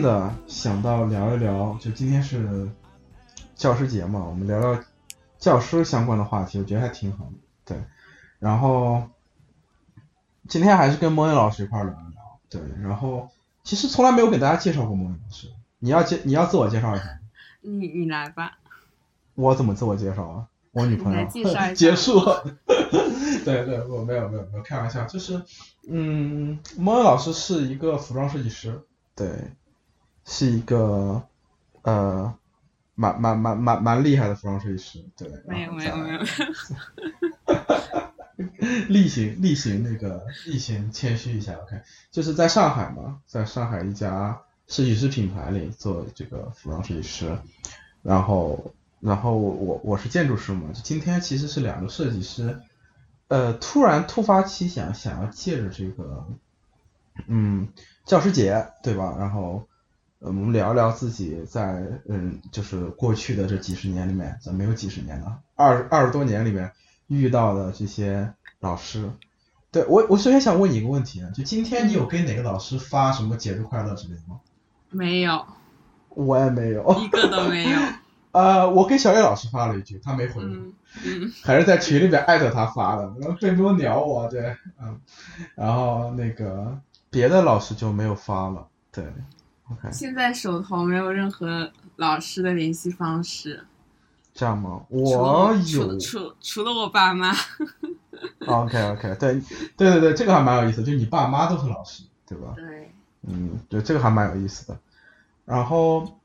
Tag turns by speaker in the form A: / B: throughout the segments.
A: 的想到聊一聊，就今天是教师节嘛，我们聊聊教师相关的话题，我觉得还挺好的。对，然后今天还是跟莫言老师一块聊一聊。对，然后其实从来没有给大家介绍过莫言老师，你要介你要自我介绍一下。
B: 你你来吧。
A: 我怎么自我介绍啊？我女朋友。结束。对对，我没有没有没有开玩笑，就是，嗯，莫恩老师是一个服装设计师，对，是一个呃，蛮蛮蛮蛮蛮厉害的服装设计师，对。
B: 没有没有没有。
A: 例行例行那个例行谦虚一下，OK，就是在上海嘛，在上海一家设计师品牌里做这个服装设计师，然后然后我我是建筑师嘛，就今天其实是两个设计师。呃，突然突发奇想，想要借着这个，嗯，教师节，对吧？然后，我们聊聊自己在，嗯，就是过去的这几十年里面，怎么没有几十年呢？二二十多年里面遇到的这些老师，对我，我首先想问你一个问题啊，就今天你有给哪个老师发什么节日快乐之类的吗？
B: 没有。
A: 我也没有。
B: 一个都没有。
A: 呃，我给小叶老师发了一句，他没回。
B: 嗯，
A: 还是在群里面艾特他发的，然后并没有鸟我，对，嗯，然后那个别的老师就没有发了，对。
B: 现在手头没有任何老师的联系方式，
A: 这样吗？我
B: 有，除除了我爸妈。
A: OK OK，对，对对对，这个还蛮有意思，就你爸妈都是老师，对吧？
B: 对。
A: 嗯，对，这个还蛮有意思的，然后。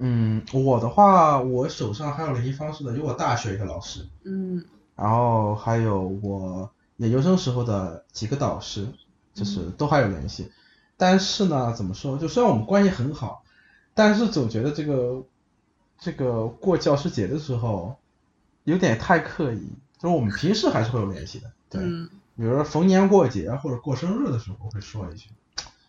A: 嗯，我的话，我手上还有联系方式的，有我大学一个老师，
B: 嗯，
A: 然后还有我研究生时候的几个导师，就是都还有联系。但是呢，怎么说？就虽然我们关系很好，但是总觉得这个这个过教师节的时候有点太刻意。就是我们平时还是会有联系的，对，比如说逢年过节或者过生日的时候会说一句。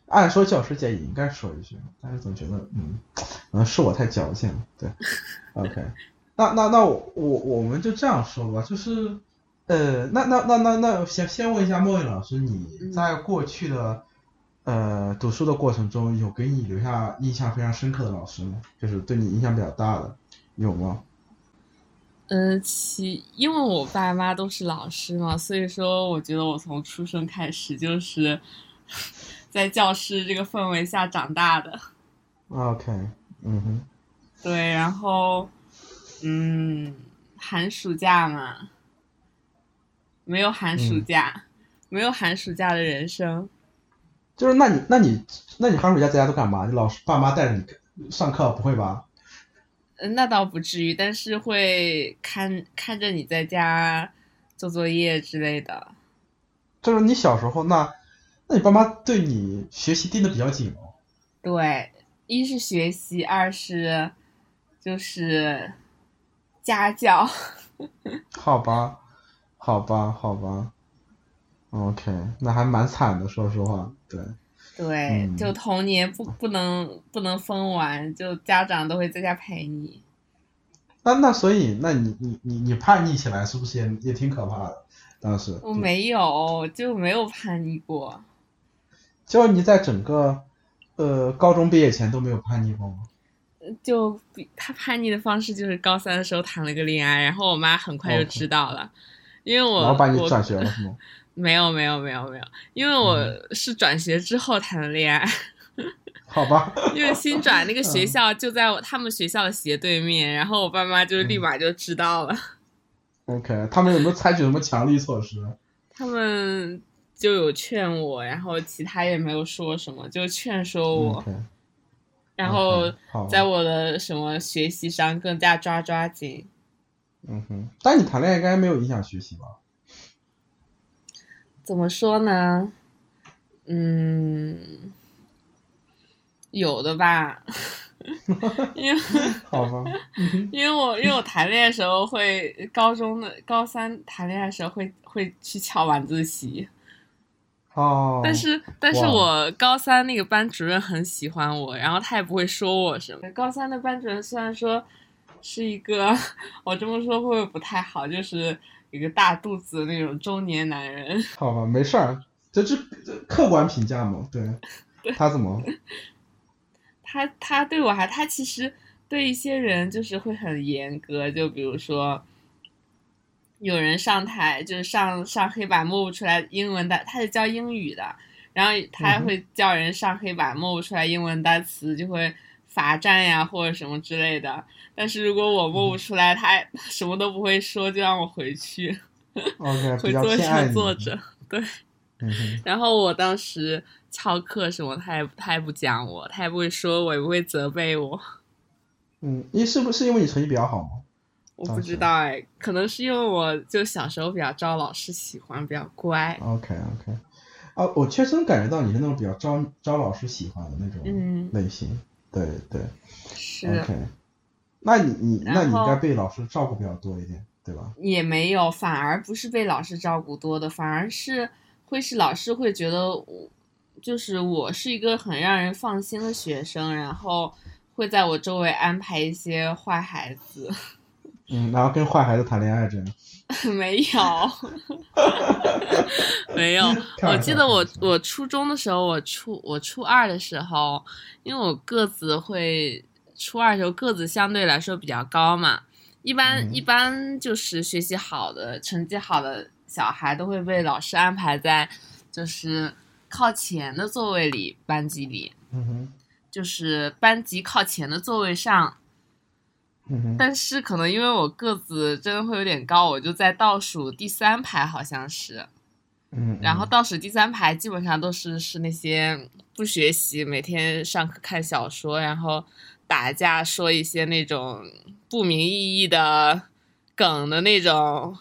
A: 按说教师节也应该说一句，但是总觉得，嗯，可能是我太矫情了。对，OK，那那那我我我们就这样说吧，就是，呃，那那那那那先先问一下莫言老师，你在过去的呃读书的过程中，有给你留下印象非常深刻的老师吗？就是对你影响比较大的，有吗？
B: 呃，其因为我爸妈都是老师嘛，所以说我觉得我从出生开始就是。在教师这个氛围下长大的
A: ，OK，嗯哼，
B: 对，然后，嗯，寒暑假嘛，没有寒暑假，没有寒暑假的人生，
A: 就是那你那你那你寒暑假在家都干嘛？你老师爸妈带着你上课不会吧？
B: 嗯，那倒不至于，但是会看看着你在家做作业之类的。
A: 就是你小时候那。那你爸妈对你学习盯的比较紧哦。
B: 对，一是学习，二是就是家教。
A: 好吧，好吧，好吧。OK，那还蛮惨的，说实话。对。
B: 对，就童年不不能不能疯玩，就家长都会在家陪你。
A: 那那所以，那你你你你叛逆起来是不是也也挺可怕的？当时。
B: 我没有，就没有叛逆过。
A: 就你在整个，呃，高中毕业前都没有叛逆过吗？
B: 就他叛逆的方式就是高三的时候谈了个恋爱，然后我妈很快就知道了，因为我
A: 然后把你转学了是吗？
B: 没有没有没有没有，因为我是转学之后谈的恋爱。
A: 好吧。
B: 因为新转那个学校就在他们学校的斜对面，然后我爸妈就立马就知道了。
A: OK，他们有没有采取什么强力措施？
B: 他们。就有劝我，然后其他也没有说什么，就劝说我，然后在我的什么学习上更加抓抓紧。
A: 嗯哼，但你谈恋爱应该没有影响学习吧？
B: 怎么说呢？嗯，有的吧。因为
A: 好吧，
B: 因为我因为我谈恋爱的时候会高中的高三谈恋爱的时候会会去翘晚自习。
A: 哦，
B: 但是但是我高三那个班主任很喜欢我，然后他也不会说我什么。高三的班主任虽然说是一个，我这么说会不会不太好？就是一个大肚子的那种中年男人。
A: 好吧，没事儿，这是客观评价嘛？对，他怎么？
B: 他他对我还他其实对一些人就是会很严格，就比如说有人上台就是上上黑板默不出来英文单，他是教英语的，然后他会叫人上黑板默不出来英文单词，就会罚站呀或者什么之类的。但是如果我默不出来，他什么都不会说，就让我回去。
A: OK，
B: 会坐着坐着，对。然后我当时翘课什么，他也他也不讲我，他也不会说我，也不会责备我。
A: 嗯，你是不是因为你成绩比较好吗？
B: 我不知道哎，可能是因为我就小时候比较招老师喜欢，比较乖。
A: OK OK，啊，我确实能感觉到你是那种比较招招老师喜欢的那种类型。对对。
B: 是。
A: OK，那你你那你应该被老师照顾比较多一点，对吧？
B: 也没有，反而不是被老师照顾多的，反而是。会是老师会觉得我，就是我是一个很让人放心的学生，然后会在我周围安排一些坏孩子。
A: 嗯，然后跟坏孩子谈恋爱这样？
B: 没有，没有。我记得我我初中的时候，我初我初二的时候，因为我个子会初二的时候个子相对来说比较高嘛，一般一般就是学习好的、成绩好的。小孩都会被老师安排在，就是靠前的座位里，班级里，
A: 嗯哼，
B: 就是班级靠前的座位上，
A: 嗯哼，
B: 但是可能因为我个子真的会有点高，我就在倒数第三排，好像是，
A: 嗯，
B: 然后倒数第三排基本上都是是那些不学习，每天上课看小说，然后打架，说一些那种不明意义的梗的那种。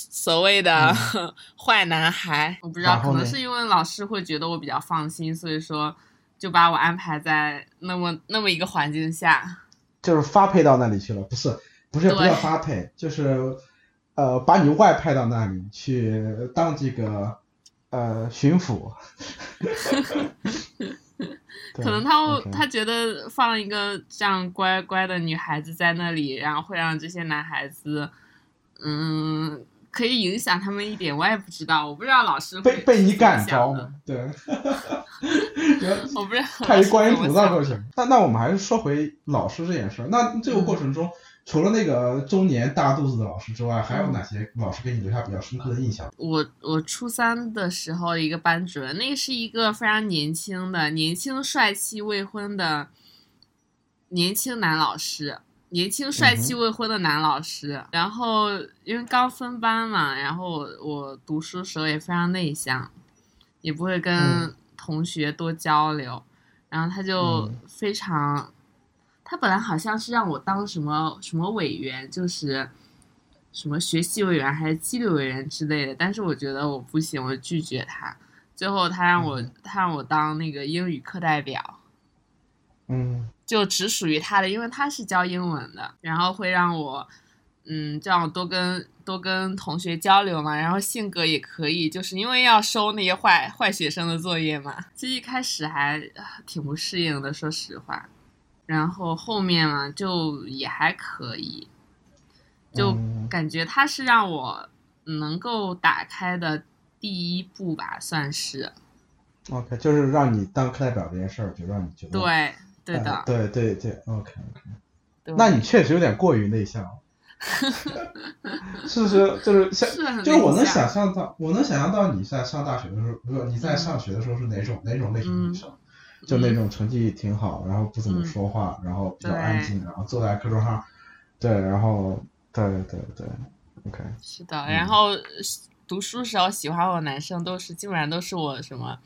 B: 所谓的 坏男孩，我不知道，可能是因为老师会觉得我比较放心，所以说就把我安排在那么那么一个环境下，
A: 就是发配到那里去了，不是不是不叫发配，就是呃把你外派到那里去当这个呃巡抚。
B: 可能他他觉得放一个这样乖乖的女孩子在那里，然后会让这些男孩子，嗯。可以影响他们一点，我也不知道，我不知道老师
A: 被被你感召吗？对，
B: 我不知道
A: 看一观音菩萨就行。那那我们还是说回老师这件事儿。那这个过程中，除了那个中年大肚子的老师之外，还有哪些老师给你留下比较深刻的印象？
B: 我我初三的时候一个班主任，那个是一个非常年轻的、年轻帅气、未婚的年轻男老师。年轻帅气未婚的男老师，然后因为刚分班嘛，然后我我读书时候也非常内向，也不会跟同学多交流，然后他就非常，他本来好像是让我当什么什么委员，就是什么学习委员还是纪律委员之类的，但是我觉得我不行，我拒绝他，最后他让我他让我当那个英语课代表，
A: 嗯。
B: 就只属于他的，因为他是教英文的，然后会让我，嗯，这样多跟多跟同学交流嘛，然后性格也可以，就是因为要收那些坏坏学生的作业嘛，其实一开始还挺不适应的，说实话，然后后面嘛就也还可以，就感觉他是让我能够打开的第一步吧，算是。
A: OK，就是让你当课代表这件事儿，就让你觉得
B: 对。对的，
A: 对对对，OK OK，那你确实有点过于内向，是不是？就是像，就是我能想象到，我能想象到你在上大学的时候，不是你在上学的时候是哪种哪种类型的女生？就那种成绩挺好，然后不怎么说话，然后比较安静，然后坐在课桌上，对，然后对对对，OK，
B: 是的，然后读书时候喜欢我的男生都是基本上都是我什么。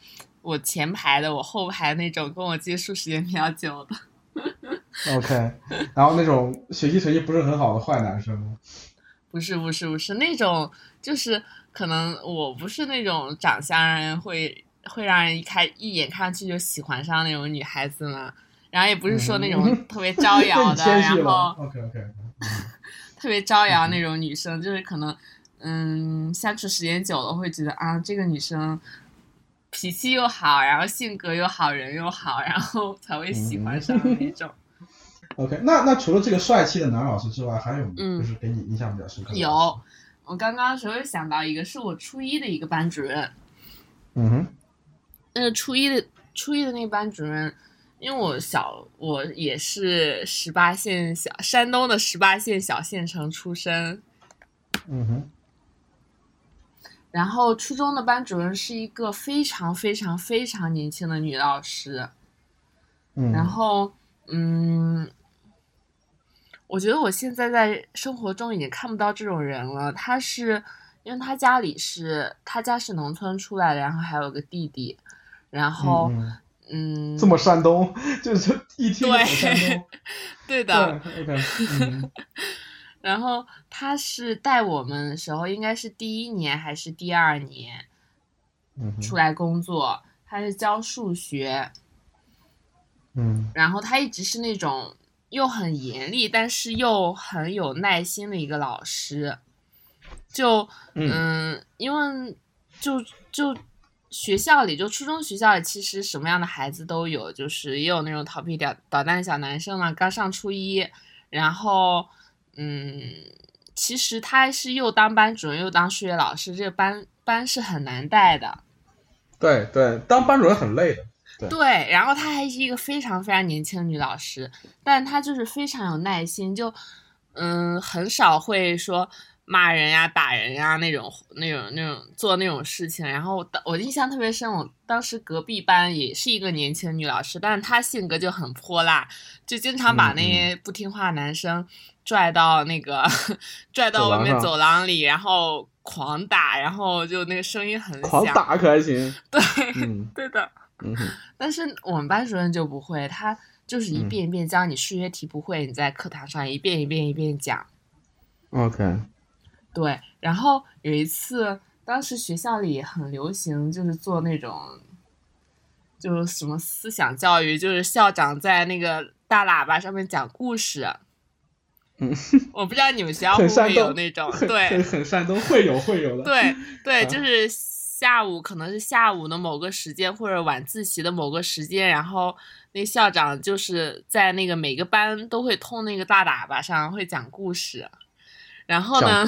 B: 我前排的，我后排那种跟我接触时间比较久的。
A: OK，然后那种学习成绩不是很好的坏男生。
B: 不是不是不是那种，就是可能我不是那种长相让人会会让人一开一眼看上去就喜欢上那种女孩子嘛。然后也不是说那种特别招摇的，然后
A: OK OK，
B: 特别招摇那种女生，就是可能嗯相处时间久了会觉得啊这个女生。脾气又好，然后性格又好，人又好，然后才会喜欢上那种。
A: OK，那那除了这个帅气的男老师之外，还有就是给你印象比较深刻的？
B: 有，我刚刚时候想到一个，是我初一的一个班主任。
A: 嗯哼。
B: 那个初一的初一的那个班主任，因为我小我也是十八线小山东的十八线小县城出身。
A: 嗯哼。
B: 然后初中的班主任是一个非常非常非常年轻的女老师。
A: 嗯。
B: 然后，嗯。我觉得我现在在生活中已经看不到这种人了。她是，因为她家里是她家是农村出来的，然后还有个弟弟，然后，嗯，
A: 这么山东，就是一听就山
B: 东，对的。
A: OK。
B: 然后他是带我们的时候，应该是第一年还是第二年，出来工作，他是教数学，
A: 嗯，
B: 然后他一直是那种。又很严厉，但是又很有耐心的一个老师，就嗯，因为就就学校里，就初中学校里，其实什么样的孩子都有，就是也有那种调皮捣捣蛋的小男生嘛。刚上初一，然后嗯，其实他是又当班主任又当数学老师，这个班班是很难带的。
A: 对对，当班主任很累的。
B: 对，然后她还是一个非常非常年轻的女老师，但她就是非常有耐心，就嗯，很少会说骂人呀、打人呀那种、那种、那种做那种事情。然后我印象特别深，我当时隔壁班也是一个年轻女老师，但是她性格就很泼辣，就经常把那些不听话的男生拽到那个 拽到外面走廊里，然后狂打，然后就那个声音很响，
A: 狂打可还行？
B: 对，对的。但是我们班主任就不会，他就是一遍一遍教你数学题不会，你在课堂上一遍一遍一遍讲。
A: OK。
B: 对，然后有一次，当时学校里很流行，就是做那种，就是什么思想教育，就是校长在那个大喇叭上面讲故事。
A: 嗯。
B: 我不知道你们学校会不会有那种，对，
A: 很山东，会有会有的。
B: 对 对，就是。下午可能是下午的某个时间，或者晚自习的某个时间，然后那校长就是在那个每个班都会通那个大喇叭上会讲故事，然后呢，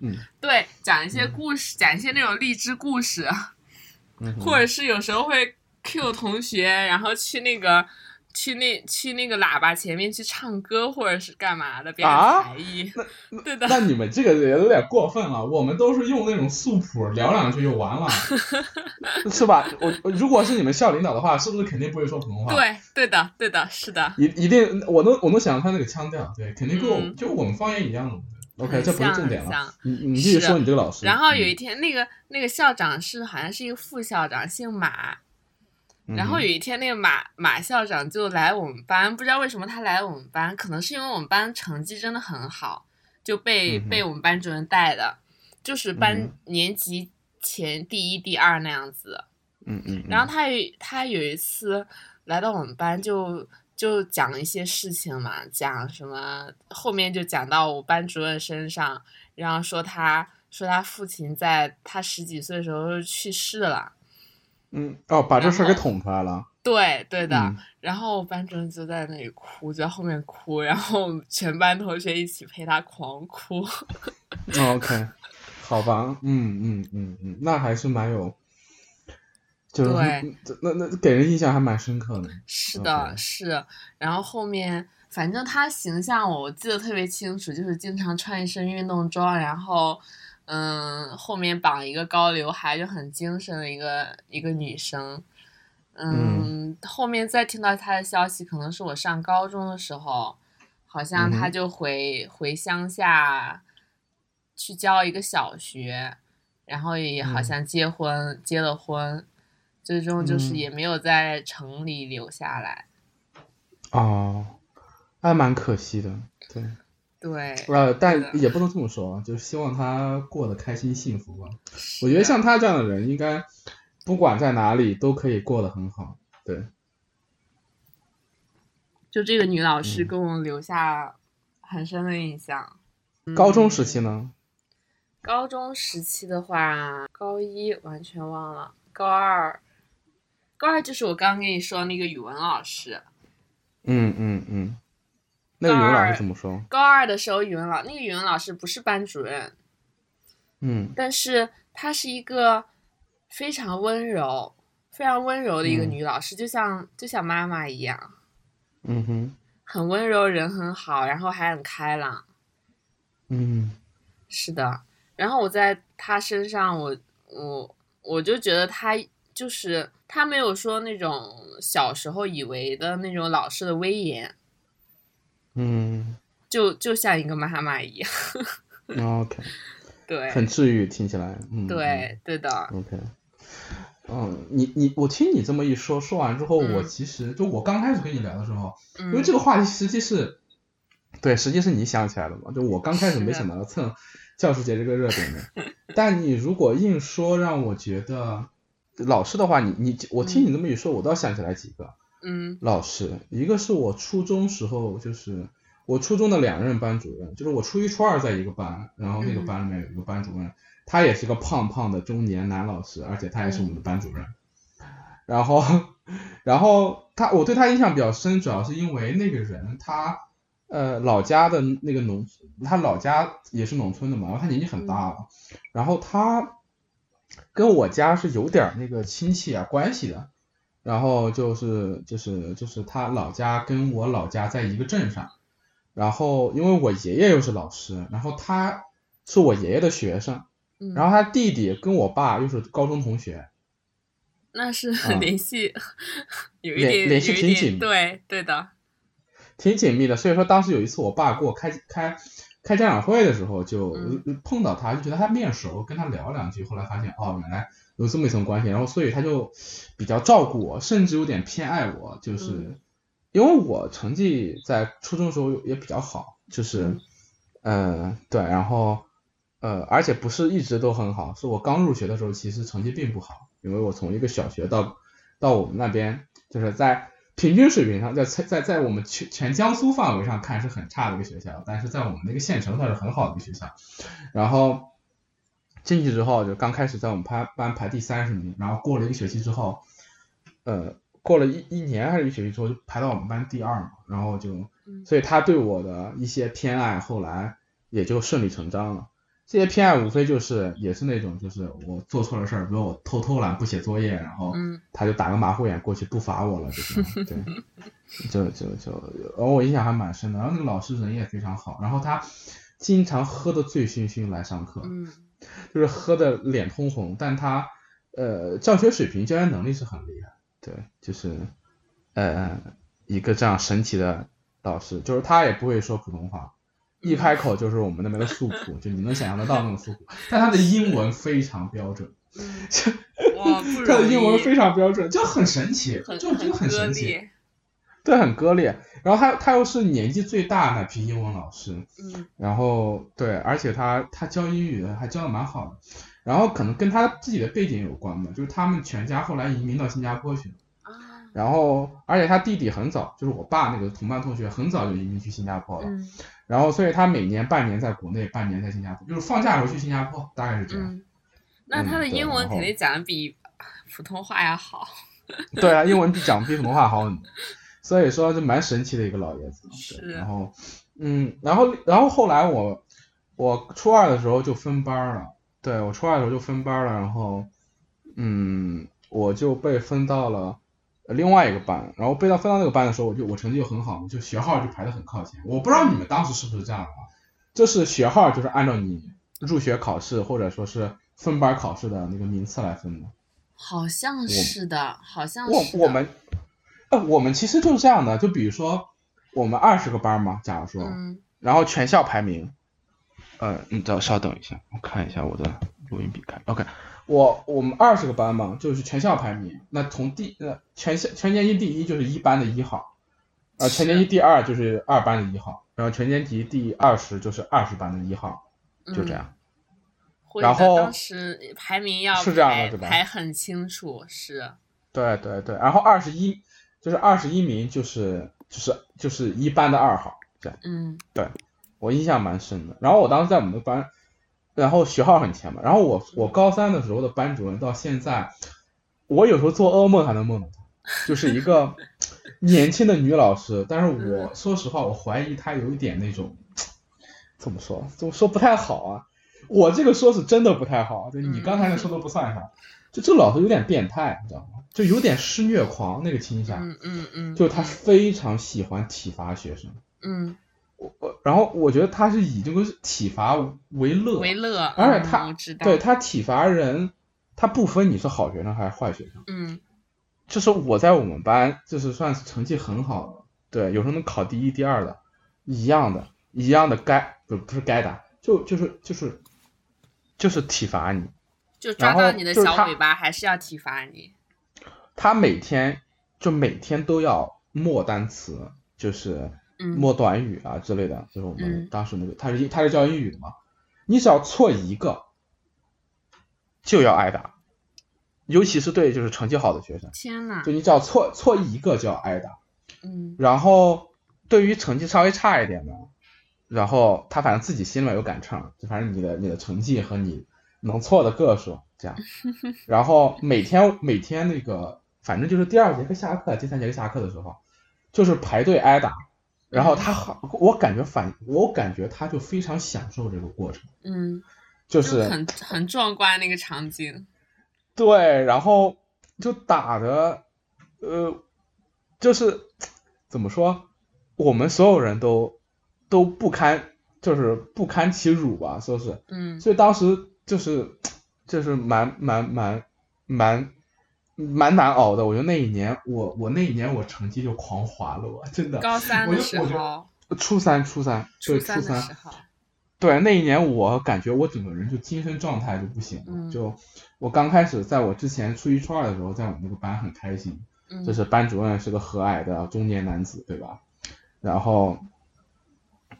A: 嗯，
B: 对，讲一些故事，讲一些那种励志故事，或者是有时候会 Q 同学，然后去那个。去那去那个喇叭前面去唱歌或者是干嘛的表演才艺，对的。
A: 那你们这个也有点过分了，我们都是用那种素谱聊两句就完了，是吧？我如果是你们校领导的话，是不是肯定不会说普通话？
B: 对，对的，对的，是的。
A: 一一定，我能我能想到他那个腔调，对，肯定跟我就我们方言一样的。OK，这不是重点了。你你继续说你这个老师。
B: 然后有一天，那个那个校长是好像是一个副校长，姓马。然后有一天，那个马马校长就来我们班，不知道为什么他来我们班，可能是因为我们班成绩真的很好，就被被我们班主任带的，就是班年级前第一、第二那样子。
A: 嗯嗯。
B: 然后他有他有一次来到我们班，就就讲一些事情嘛，讲什么后面就讲到我班主任身上，然后说他说他父亲在他十几岁的时候去世了。
A: 嗯哦，把这事儿给捅出来了。
B: 对对的，然后班主任就在那里哭，就在后面哭，然后全班同学一起陪他狂哭。
A: OK，好吧，嗯嗯嗯嗯，那还是蛮有，就是那那给人印象还蛮深刻的。
B: 是的，是。然后后面反正他形象我记得特别清楚，就是经常穿一身运动装，然后。嗯，后面绑一个高刘海，就很精神的一个一个女生。嗯，后面再听到她的消息，可能是我上高中的时候，好像她就回回乡下去教一个小学，然后也好像结婚结了婚，最终就是也没有在城里留下来。
A: 哦，还蛮可惜的，对。
B: 对，
A: 呃，但也不能这么说，就是希望他过得开心幸福吧。我觉得像他这样的人，应该不管在哪里都可以过得很好。对，
B: 就这个女老师给我留下很深的印象。
A: 高中时期呢？
B: 高中时期的话，高一完全忘了，高二，高二就是我刚刚跟你说那个语文老师。
A: 嗯嗯嗯。那个语文老师怎么说？
B: 高二的时候，语文老那个语文老师不是班主任，
A: 嗯，
B: 但是她是一个，非常温柔，非常温柔的一个女老师，就像就像妈妈一样。
A: 嗯哼。
B: 很温柔，人很好，然后还很开朗。
A: 嗯，
B: 是的。然后我在她身上，我我我就觉得她就是她没有说那种小时候以为的那种老师的威严。
A: 嗯。
B: 就就像一个妈妈一样。
A: OK。
B: 对。
A: 很治愈，听起来。嗯。
B: 对，对的。
A: OK。嗯，你你我听你这么一说，说完之后，我其实就我刚开始跟你聊的时候，因为这个话题实际是，对，实际是你想起来的嘛，就我刚开始没想到要蹭教师节这个热点的，但你如果硬说让我觉得老师的话，你你我听你这么一说，我倒想起来几个，
B: 嗯，
A: 老师，一个是我初中时候，就是我初中的两任班主任，就是我初一初二在一个班，然后那个班里面有一个班主任。他也是个胖胖的中年男老师，而且他也是我们的班主任。然后，然后他我对他印象比较深，主要是因为那个人他呃老家的那个农，他老家也是农村的嘛，然后他年纪很大了，然后他跟我家是有点那个亲戚啊关系的，然后就是就是就是他老家跟我老家在一个镇上，然后因为我爷爷又是老师，然后他是我爷爷的学生。然后他弟弟跟我爸又是高中同学，
B: 那是 联系有一点
A: 联系挺紧密，
B: 对对的，
A: 挺紧密的。所以说当时有一次我爸给我开开开家长会的时候，就碰到他，就觉得他面熟，跟他聊两句，后来发现哦，原来有这么一层关系。然后所以他就比较照顾我，甚至有点偏爱我，就是因为我成绩在初中时候也比较好，就是嗯对，然后。呃，而且不是一直都很好，是我刚入学的时候，其实成绩并不好，因为我从一个小学到到我们那边，就是在平均水平上，在在在我们全全江苏范围上看是很差的一个学校，但是在我们那个县城算是很好的一个学校。然后进去之后，就刚开始在我们班班排第三十名，然后过了一个学期之后，呃，过了一一年还是一学期之后，就排到我们班第二嘛，然后就，所以他对我的一些偏爱，后来也就顺理成章了。这些偏爱无非就是也是那种，就是我做错了事儿，比如我偷偷懒不写作业，然后他就打个马虎眼过去不罚我了，就是，对，就就就，然后我印象还蛮深的。然后那个老师人也非常好，然后他经常喝的醉醺醺来上课，就是喝的脸通红，但他呃教学水平、教学能力是很厉害，对，就是呃一个这样神奇的老师，就是他也不会说普通话。一开口就是我们那边的诉苦，就你能想象得到那种诉苦，但他的英文非常标准，
B: 哇，
A: 他的英文非常标准，就很神奇，就真的很神奇，对，很割裂。然后他他又是年纪最大那批英文老师，
B: 嗯，
A: 然后对，而且他他教英语还教的蛮好的，然后可能跟他自己的背景有关吧，就是他们全家后来移民到新加坡去了，然后而且他弟弟很早，就是我爸那个同班同学，很早就移民去新加坡了。然后，所以他每年半年在国内，半年在新加坡，就是放假时候去新加坡，大概是这样。
B: 那他的英文肯定讲的比普通话要好。
A: 对啊，英文比讲比普通话好很多，所以说就蛮神奇的一个老爷子。
B: 是。
A: 然后，嗯，然后，然后后来我我初二的时候就分班了，对我初二的时候就分班了，然后，嗯，我就被分到了。另外一个班，然后被到分到那个班的时候，我就我成绩就很好，就学号就排的很靠前。我不知道你们当时是不是这样的啊？就是学号就是按照你入学考试或者说是分班考试的那个名次来分的。
B: 好像是的，好像
A: 是。我我们呃我们其实就是这样的，就比如说我们二十个班嘛，假如说，然后全校排名，呃，你等稍等一下，我看一下我的录音笔看，OK。我我们二十个班嘛，就是全校排名。那从第呃全校全年级第一就是一班的一号，呃全年级第二就是二班的一号，然后全年级第二十就是二十班的一号，就这样。然后
B: 当时排名要
A: 是这样的，对吧？
B: 排很清楚，是。
A: 对对对，然后二十一就是二十一名就是就是就是一班的二号，这样。
B: 嗯。
A: 对，我印象蛮深的。然后我当时在我们的班。然后学号很前嘛，然后我我高三的时候的班主任到现在，我有时候做噩梦还能梦到她，就是一个 年轻的女老师，但是我说实话，我怀疑她有一点那种，怎么说，怎么说不太好啊？我这个说是真的不太好，就你刚才那说都不算啥，就这个老师有点变态，你知道吗？就有点施虐狂那个倾向，
B: 嗯嗯嗯，
A: 就他非常喜欢体罚学生，
B: 嗯，
A: 我我然后我觉得他是以这个体罚为乐，
B: 为乐，
A: 而且他对他体罚人，他不分你是好学生还是坏学生，
B: 嗯，
A: 就是我在我们班就是算是成绩很好的，对，有时候能考第一第二的，一样的，一样的该不不是该打，就就是就是就是体罚你，
B: 就抓到你的小尾巴还是要体罚你。
A: 他每天就每天都要默单词，就是默短语啊之类的，就是我们当时那个他是他是教英语的嘛，你只要错一个就要挨打，尤其是对就是成绩好的学生，
B: 天呐，
A: 就你只要错错一个就要挨打，
B: 嗯，
A: 然后对于成绩稍微差一点的，然后他反正自己心里面有杆秤，就反正你的你的成绩和你能错的个数这样，然后每天每天那个。反正就是第二节课下课，第三节课下课的时候，就是排队挨打，然后他好，我感觉反，我感觉他就非常享受这个过程，
B: 嗯，
A: 就是
B: 很很壮观那个场景，
A: 对，然后就打的，呃，就是怎么说，我们所有人都都不堪，就是不堪其辱吧，说是，
B: 嗯，
A: 所以当时就是就是蛮蛮蛮蛮。蛮难熬的，我觉得那一年我我那一年我成绩就狂滑了，我，真的。
B: 高三的时候。
A: 初三初三对初三。对那一年我感觉我整个人就精神状态就不行了，就我刚开始在我之前初一初二的时候，在我们那个班很开心，就是班主任是个和蔼的中年男子，对吧？然后，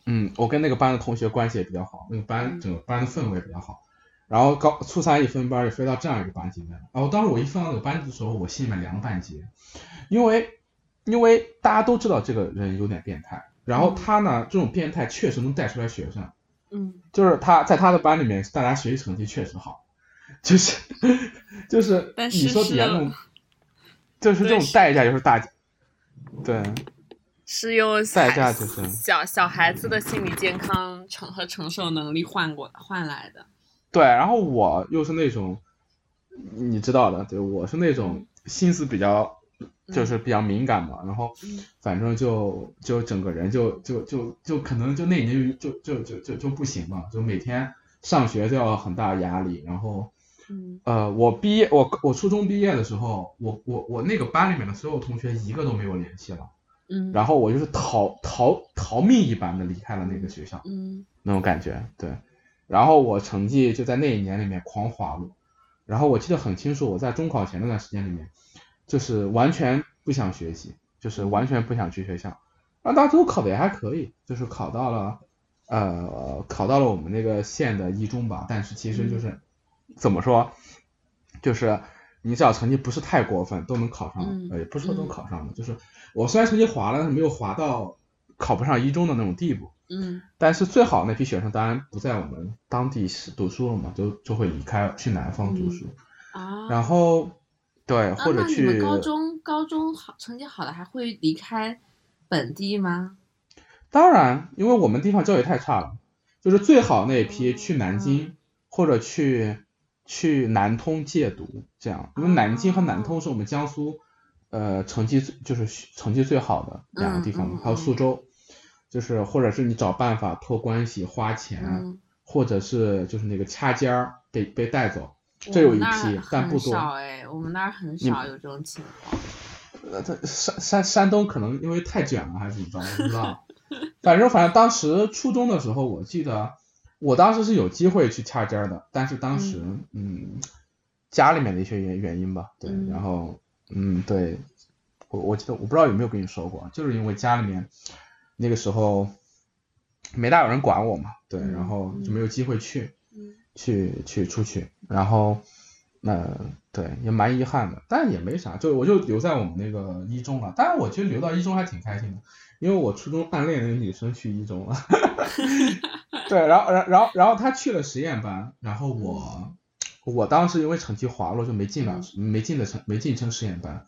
A: 嗯，我跟那个班的同学关系也比较好，那个班整个班的氛围比较好。然后高初三一分班就飞到这样一个班级里面，然后当时我一分到那个班级的时候，我心里面凉半截，因为因为大家都知道这个人有点变态，然后他呢这种变态确实能带出来学生，
B: 嗯，
A: 就是他在他的班里面，大家学习成绩确实好，就是就是你说底下那种，就是这种代价就是大，对，
B: 是用
A: 代价就是
B: 小小孩子的心理健康承和承受能力换过换来的。
A: 对，然后我又是那种，你知道的，对，我是那种心思比较，就是比较敏感嘛，然后反正就就整个人就就就就可能就那一年就就就就就不行嘛，就每天上学都要很大压力，然后，呃，我毕业我我初中毕业的时候，我我我那个班里面的所有同学一个都没有联系了，
B: 嗯，
A: 然后我就是逃逃逃命一般的离开了那个学校，
B: 嗯，
A: 那种感觉，对。然后我成绩就在那一年里面狂滑落，然后我记得很清楚，我在中考前那段时间里面，就是完全不想学习，就是完全不想去学校。那当时我考的也还可以，就是考到了，呃，考到了我们那个县的一中吧。但是其实就是怎么说，就是你只要成绩不是太过分，都能考上，呃，也不是说都考上的，就是我虽然成绩滑了，但是没有滑到考不上一中的那种地步。
B: 嗯，
A: 但是最好那批学生当然不在我们当地是读书了嘛，就就会离开去南方读书
B: 啊。
A: 然后，对，或者去
B: 高中高中好成绩好的还会离开本地吗？
A: 当然，因为我们地方教育太差了，就是最好那一批去南京或者去去南通借读，这样，因为南京和南通是我们江苏呃成绩就是成绩最好的两个地方，还有苏州。就是，或者是你找办法托关系花钱，或者是就是那个掐尖儿被被带走，这有一批，但不多。
B: 哎，我们那儿很少有这种情况。
A: 呃，他山山山东可能因为太卷了还是怎么着，不知道。反正反正当时初中的时候，我记得我当时是有机会去掐尖儿的，但是当时嗯家里面的一些原原因吧，对，然后嗯对我我记得我不知道有没有跟你说过，就是因为家里面。那个时候没大有人管我嘛，对，然后就没有机会去，去去出去，然后那对也蛮遗憾的，但也没啥，就我就留在我们那个一中了。但是我觉得留到一中还挺开心的，因为我初中暗恋那个女生去一中了，对，然后然然后然后她去了实验班，然后我我当时因为成绩滑落就没进了，没进的成没进成实验班，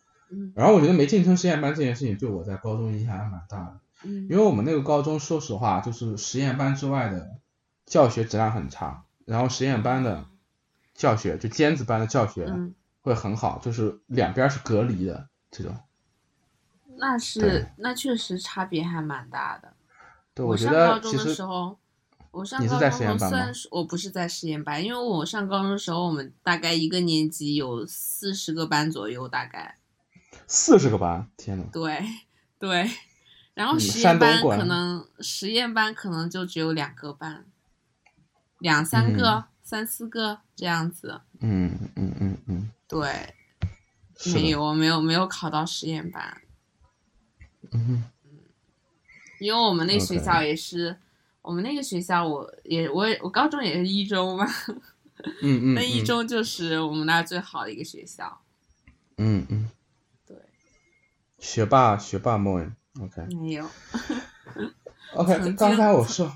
A: 然后我觉得没进成实验班这件事情对我在高中影响还蛮大的。因为我们那个高中，说实话，就是实验班之外的教学质量很差，然后实验班的教学就尖子班的教学会会很好，就是两边是隔离的这种。
B: 那是那确实差别还蛮大的。
A: 对，
B: 我
A: 觉得
B: 其实。我上高
A: 中时候
B: 虽然我不是在实验班，因为我上高中的时候，我们大概一个年级有四十个班左右，大概。
A: 四十个班，天呐。
B: 对对，然后实验班可能实验班可能就只有两个班，两三个、三四个这样子。
A: 嗯嗯嗯嗯。
B: 对，没有没有没有考到实验班。
A: 嗯。
B: 因为我们那学校也是。我们那个学校，我也我也我高中也是一中嘛，
A: 嗯嗯，
B: 那一中就是我们那最好的一个学校，
A: 嗯嗯，
B: 对，
A: 学霸学霸梦，OK，
B: 没有
A: ，OK，刚才我说，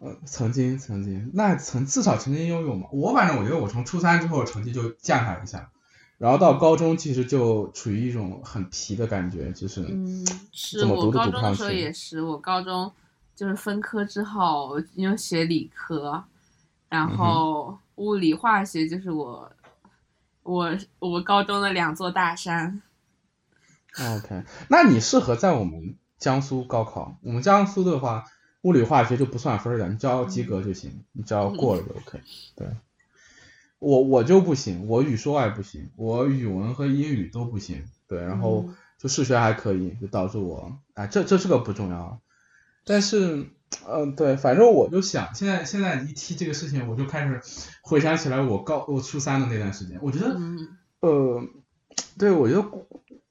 A: 呃，曾经曾经，那曾至少曾经拥有嘛，我反正我觉得我从初三之后成绩就降下一下，然后到高中其实就处于一种很皮的感觉，就是
B: 嗯，是我高中的时候也是，我高中。就是分科之后，因为学理科，然后物理化学就是我，我我高中的两座大山。
A: OK，那你适合在我们江苏高考。我们江苏的话，物理化学就不算分的，你只要及格就行，你只要过了就 OK。对，我我就不行，我语数外不行，我语文和英语都不行。对，然后就数学还可以，就导致我，哎，这这是个不重要。但是，嗯，对，反正我就想，现在现在一提这个事情，我就开始回想起来我高我初三的那段时间。我觉得，呃，对我觉得，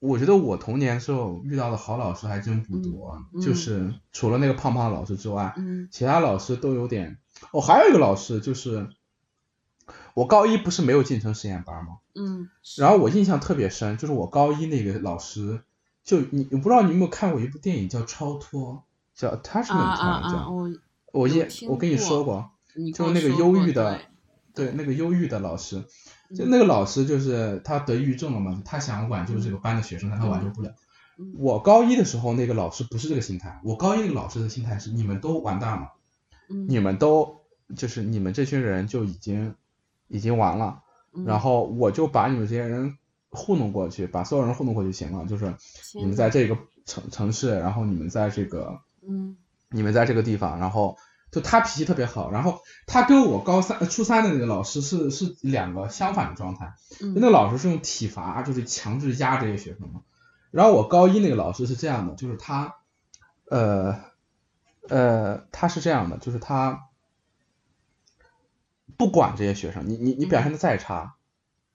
A: 我觉得我童年时候遇到的好老师还真不多，就是除了那个胖胖老师之外，其他老师都有点。哦，还有一个老师就是，我高一不是没有进成实验班吗？
B: 嗯。
A: 然后我印象特别深，就是我高一那个老师，就你，我不知道你有没有看过一部电影叫《超脱》。叫他是那么叫，我
B: 我
A: 也我跟你说过，就是那个忧郁的，对那个忧郁的老师，就那个老师就是他得抑郁症了嘛，他想挽救这个班的学生，但他挽救不了。我高一的时候那个老师不是这个心态，我高一那个老师的心态是你们都完蛋了，你们都就是你们这群人就已经已经完了，然后我就把你们这些人糊弄过去，把所有人糊弄过去就行了，就是你们在这个城城市，然后你们在这个。
B: 嗯，
A: 你们在这个地方，然后就他脾气特别好，然后他跟我高三初三的那个老师是是两个相反的状态，那个老师是用体罚，就是强制压这些学生嘛，然后我高一那个老师是这样的，就是他，呃呃，他是这样的，就是他不管这些学生，你你你表现的再差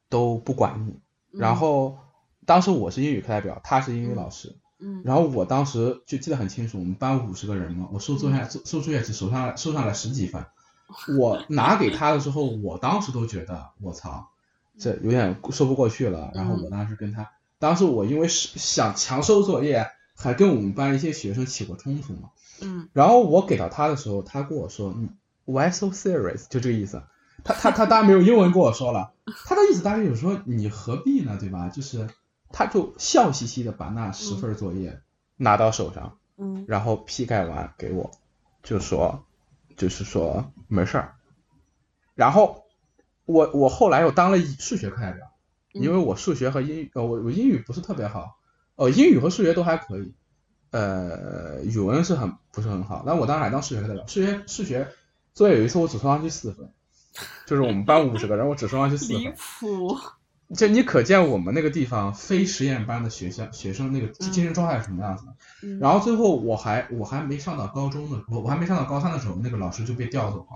A: 都不管你，然后当时我是英语课代表，他是英语老师。
B: 嗯，
A: 然后我当时就记得很清楚，我们班五十个人嘛，我收作业收收作业只收上来收上来十几份，我拿给他的时候，我当时都觉得我操，这有点说不过去了。然后我当时跟他，当时我因为是想强收作业，还跟我们班一些学生起过冲突嘛。
B: 嗯，
A: 然后我给到他的时候，他跟我说，Why so serious？就这个意思。他他他当然没有英文跟我说了，他的意思大概就是说你何必呢，对吧？就是。他就笑嘻嘻的把那十份作业拿到手上，
B: 嗯，
A: 然后批改完给我，就说，就是说没事儿。然后我我后来又当了数学课代表，因为我数学和英语呃我我英语不是特别好，呃英语和数学都还可以，呃语文是很不是很好，但我当时还当数学课代表，数学数学作业有一次我只收上去四分，就是我们班五十个人我只收上去四分，离
B: 谱。
A: 就你可见我们那个地方非实验班的学校学生那个精神状态是什么样子的。然后最后我还我还没上到高中的时候我还没上到高三的时候，那个老师就被调走了。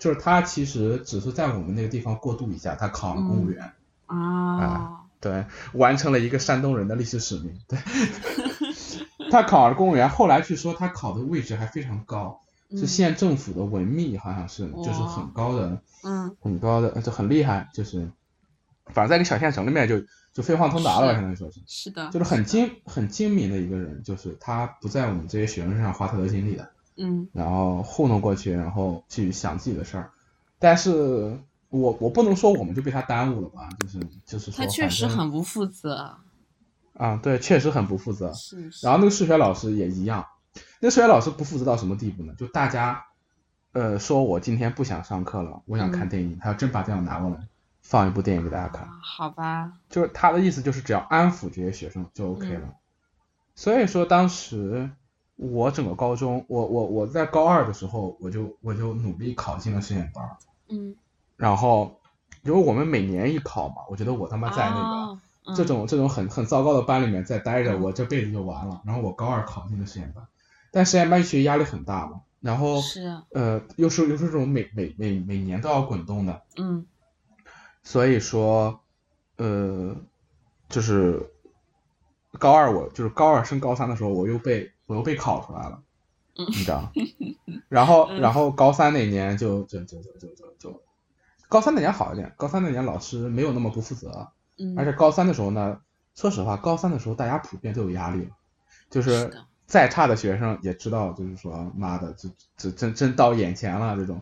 A: 就是他其实只是在我们那个地方过渡一下，他考了公务员啊，对，完成了一个山东人的历史使命。对，他考了公务员，后来据说他考的位置还非常高，是县政府的文秘，好像是就是很高的，
B: 嗯，
A: 很高的就很厉害，就是。反正在一个小县城里面就就飞黄腾达了，相当于说是
B: 是的，
A: 就是很精很精明的一个人，就是他不在我们这些学生身上花太多精力的，
B: 嗯，
A: 然后糊弄过去，然后去想自己的事儿，但是我我不能说我们就被他耽误了吧，就是就是说
B: 他确实很不负责，
A: 啊，对，确实很不负责，
B: 是，
A: 然后那个数学老师也一样，那数学老师不负责到什么地步呢？就大家呃说我今天不想上课了，我想看电影，他要真把电脑拿过来。放一部电影给大家看。
B: 好吧。
A: 就是他的意思就是只要安抚这些学生就 OK 了。所以说当时我整个高中，我我我在高二的时候，我就我就努力考进了实验班。
B: 嗯。
A: 然后，因为我们每年一考嘛，我觉得我他妈在那个这种这种很很糟糕的班里面再待着，我这辈子就完了。然后我高二考进了实验班，但实验班学习压力很大嘛。然后
B: 是
A: 呃，又是又是这种每每每每年都要滚动的，
B: 嗯，
A: 所以说呃，就是高二我就是高二升高三的时候，我又被我又被考出来了，你知道？然后然后高三那年就就就就就就就高三那年好一点，高三那年老师没有那么不负责，
B: 嗯，
A: 而且高三的时候呢，说实话，高三的时候大家普遍都有压力，就是。再差的学生也知道，就是说，妈的，这这真真到眼前了这种，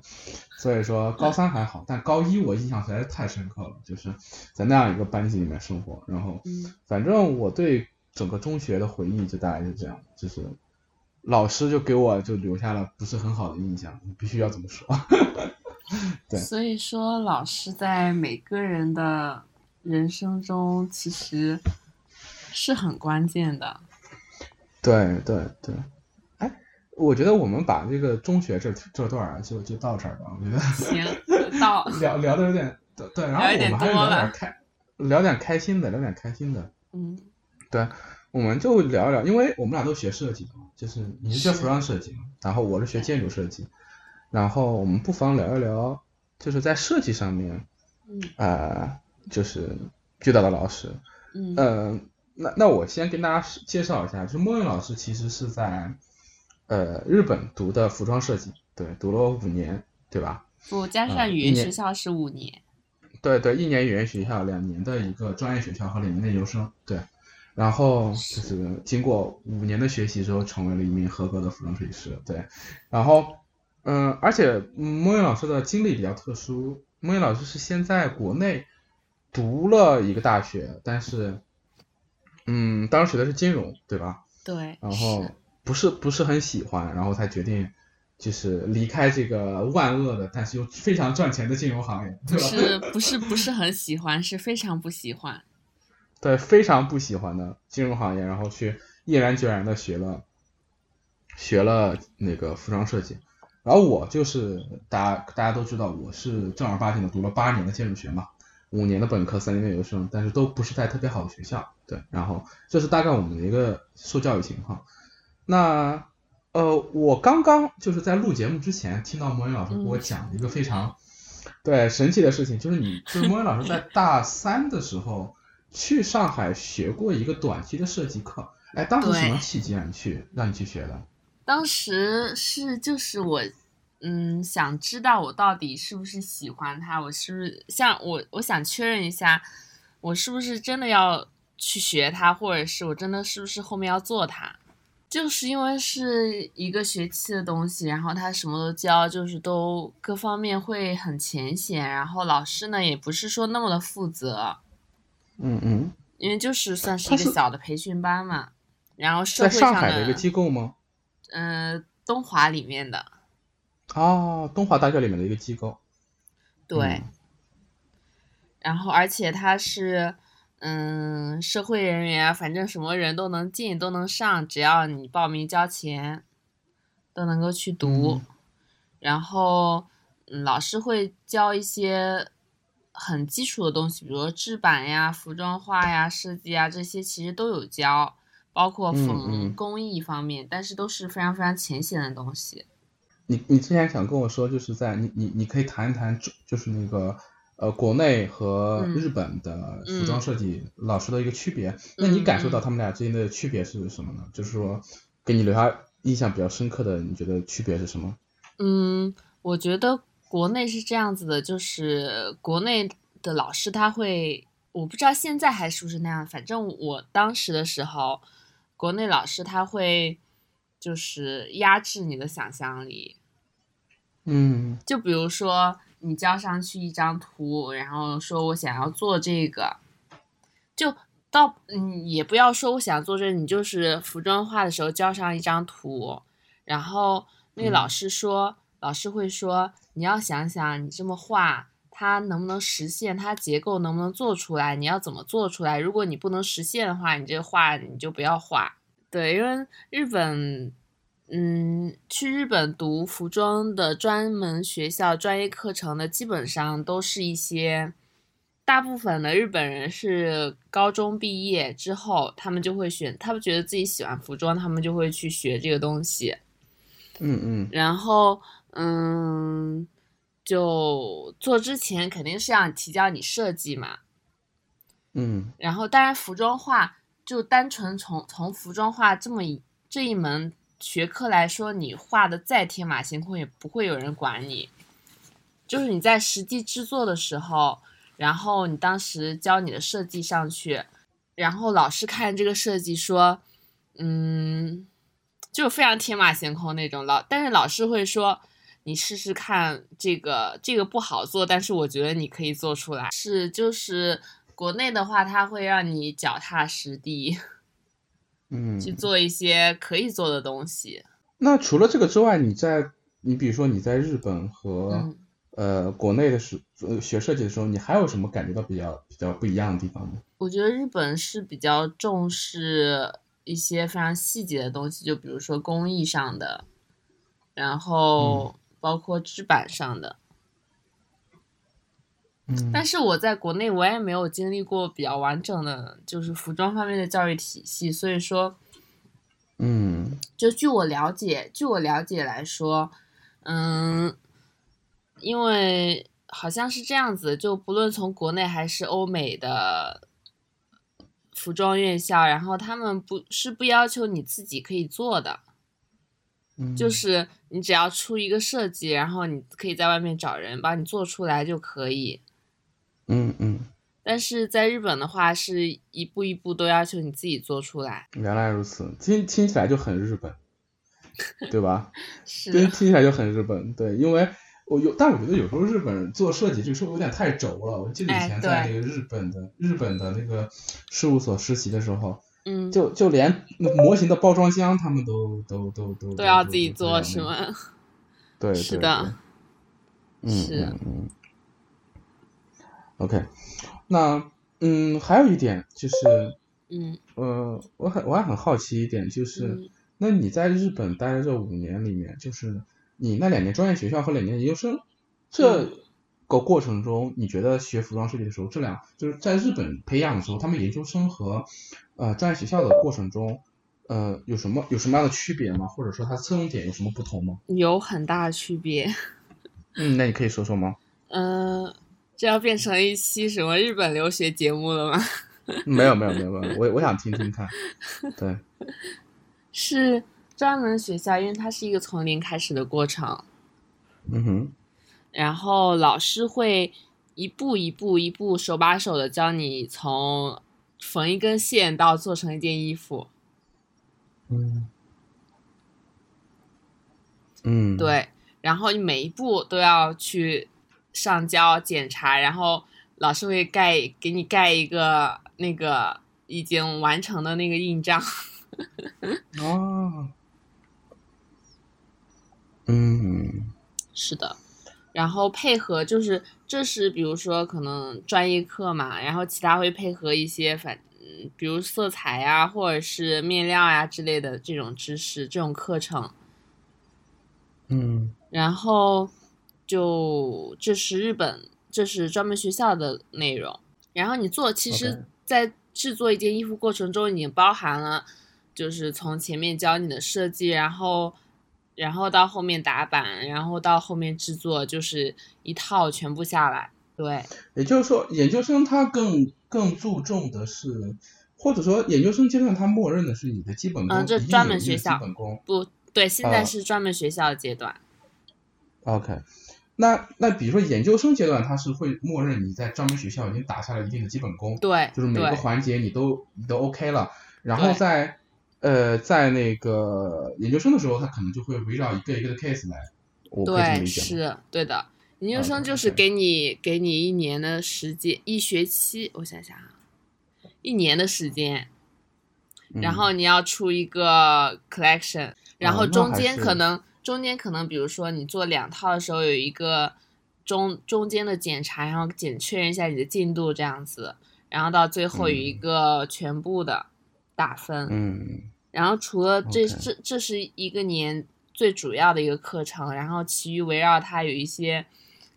A: 所以说高三还好，但高一我印象实在是太深刻了，就是在那样一个班级里面生活，然后，反正我对整个中学的回忆就大概是这样，就是老师就给我就留下了不是很好的印象，必须要这么说。对，
B: 所以说老师在每个人的人生中其实是很关键的。
A: 对对对，哎，我觉得我们把这个中学这这段就就到这儿吧，我觉得
B: 行，到。
A: 聊聊的有点对对，然后我们还是聊点开，聊点开心的，聊点开心的，
B: 嗯，
A: 对，我们就聊一聊，因为我们俩都学设计的嘛，就是你是学服装设计嘛，然后我是学建筑设计，然后我们不妨聊一聊，就是在设计上面，
B: 嗯，
A: 呃，就是遇到的老师，嗯。那那我先跟大家介绍一下，就莫云老师其实是在呃日本读的服装设计，对，读了五年，对吧？
B: 不，加上语言学校是五年。
A: 对对，一年语言学校，两年的一个专业学校和两年的研究生，对。然后就是经过五年的学习之后，成为了一名合格的服装设计师，对。然后嗯，而且莫云老师的经历比较特殊，莫云老师是先在国内读了一个大学，但是。嗯，当时学的是金融，对吧？
B: 对。
A: 然后不是不是很喜欢，然后才决定就是离开这个万恶的，但是又非常赚钱的金融行业，对吧？
B: 是不是不是很喜欢，是非常不喜欢。
A: 对，非常不喜欢的金融行业，然后去毅然决然的学了学了那个服装设计。然后我就是大家大家都知道，我是正儿八经的读了八年的建筑学嘛。五年的本科，三年的研究生，但是都不是在特别好的学校，对。然后这是大概我们的一个受教育情况。那呃，我刚刚就是在录节目之前，听到莫云老师给我讲一个非常对神奇的事情，就是你就是莫云老师在大三的时候去上海学过一个短期的设计课。哎，当时什么契机让你去让你去学的？
B: 当时是就是我。嗯，想知道我到底是不是喜欢他，我是不是像我，我想确认一下，我是不是真的要去学他，或者是我真的是不是后面要做他？就是因为是一个学期的东西，然后他什么都教，就是都各方面会很浅显，然后老师呢也不是说那么的负责。
A: 嗯嗯。
B: 因为就是算是一个小的培训班嘛，然后社会
A: 上的。在上海的一个机构吗？
B: 嗯，东华里面的。
A: 哦，东华大学里面的一个机构，
B: 对。然后，而且他是，嗯，社会人员，反正什么人都能进，都能上，只要你报名交钱，都能够去读。然后，老师会教一些很基础的东西，比如说制版呀、服装画呀、设计啊这些，其实都有教，包括缝工艺方面，但是都是非常非常浅显的东西。
A: 你你之前想跟我说，就是在你你你可以谈一谈，就是那个呃国内和日本的服装设计老师的一个区别。那你感受到他们俩之间的区别是什么呢？就是说给你留下印象比较深刻的，你觉得区别是什么？
B: 嗯，我觉得国内是这样子的，就是国内的老师他会，我不知道现在还是不是那样，反正我当时的时候，国内老师他会。就是压制你的想象力，
A: 嗯，
B: 就比如说你交上去一张图，然后说我想要做这个，就到嗯也不要说我想做这，你就是服装画的时候交上一张图，然后那个老师说，老师会说你要想想你这么画。它能不能实现，它结构能不能做出来，你要怎么做出来？如果你不能实现的话，你这画你就不要画。对，因为日本，嗯，去日本读服装的专门学校、专业课程的，基本上都是一些。大部分的日本人是高中毕业之后，他们就会选，他们觉得自己喜欢服装，他们就会去学这个东西。
A: 嗯嗯。
B: 然后，嗯，就做之前肯定是要提交你设计嘛。
A: 嗯。
B: 然后，当然，服装画就单纯从从服装画这么一这一门学科来说，你画的再天马行空，也不会有人管你。就是你在实际制作的时候。然后你当时交你的设计上去，然后老师看这个设计说，嗯，就非常天马行空那种老，但是老师会说，你试试看这个这个不好做，但是我觉得你可以做出来。是就是国内的话，它会让你脚踏实地，
A: 嗯，
B: 去做一些可以做的东西。
A: 那除了这个之外，你在你比如说你在日本和。呃，国内的时呃学设计的时候，你还有什么感觉到比较比较不一样的地方吗？
B: 我觉得日本是比较重视一些非常细节的东西，就比如说工艺上的，然后包括制版上的。
A: 嗯。
B: 但是我在国内，我也没有经历过比较完整的，就是服装方面的教育体系，所以说，
A: 嗯，
B: 就据我了解，据我了解来说，嗯。因为好像是这样子，就不论从国内还是欧美的服装院校，然后他们不是不要求你自己可以做的，就是你只要出一个设计，然后你可以在外面找人帮你做出来就可以。
A: 嗯嗯。
B: 但是在日本的话，是一步一步都要求你自己做出来。
A: 原来如此，听听起来就很日本，对吧？
B: 是。
A: 听听起来就很日本，对，因为。我有，但我觉得有时候日本人做设计这个事有点太轴了。我记得以前在那个日本的日本的那个事务所实习的时候，
B: 嗯，
A: 就就连模型的包装箱他们都都都都
B: 都要自己做是吗？
A: 对，
B: 是的，
A: 是嗯。OK，那嗯，还有一点就是，
B: 嗯
A: 呃，我很我还很好奇一点就是，那你在日本待的这五年里面，就是。你那两年专业学校和两年研究生，这个过程中，你觉得学服装设计的时候，这两就是在日本培养的时候，他们研究生和呃专业学校的过程中，呃有什么有什么样的区别吗？或者说它侧重点有什么不同吗？
B: 有很大的区别。
A: 嗯，那你可以说说吗？
B: 嗯，这要变成一期什么日本留学节目了吗？
A: 没有没有没有没有，我我想听听看。对，
B: 是。专门学校，因为它是一个从零开始的过程，
A: 嗯哼，
B: 然后老师会一步一步、一步手把手的教你从缝一根线到做成一件衣服，
A: 嗯，嗯，
B: 对，然后你每一步都要去上交检查，然后老师会盖给你盖一个那个已经完成的那个印章，
A: 哦。嗯，
B: 是的，然后配合就是这是比如说可能专业课嘛，然后其他会配合一些反，比如色彩呀或者是面料呀之类的这种知识这种课程。
A: 嗯，
B: 然后就这是日本，这是专门学校的内容。然后你做，其实，在制作一件衣服过程中，已经包含了，就是从前面教你的设计，然后。然后到后面打版，然后到后面制作，就是一套全部下来。对，
A: 也就是说，研究生他更更注重的是，或者说研究生阶段他默认的是你的基本功，
B: 嗯，这专门学校
A: 基本功
B: 不对，现在是专门学校的阶段。
A: OK，那那比如说研究生阶段，他是会默认你在专门学校已经打下了一定的基本功，
B: 对，
A: 就是每个环节你都你都 OK 了，然后在。呃，在那个研究生的时候，他可能就会围绕一个一个的 case 来，我可以这么理解
B: 是对的，研究生就是给你给你一年的时间，一学期，我想想啊，一年的时间，然后你要出一个 collection，然后中间可能中间可能比如说你做两套的时候有一个中中间的检查，然后检确认一下你的进度这样子，然后到最后有一个全部的打分。
A: 嗯。
B: 然后除了这这这是一个年最主要的一个课程，然后其余围绕它有一些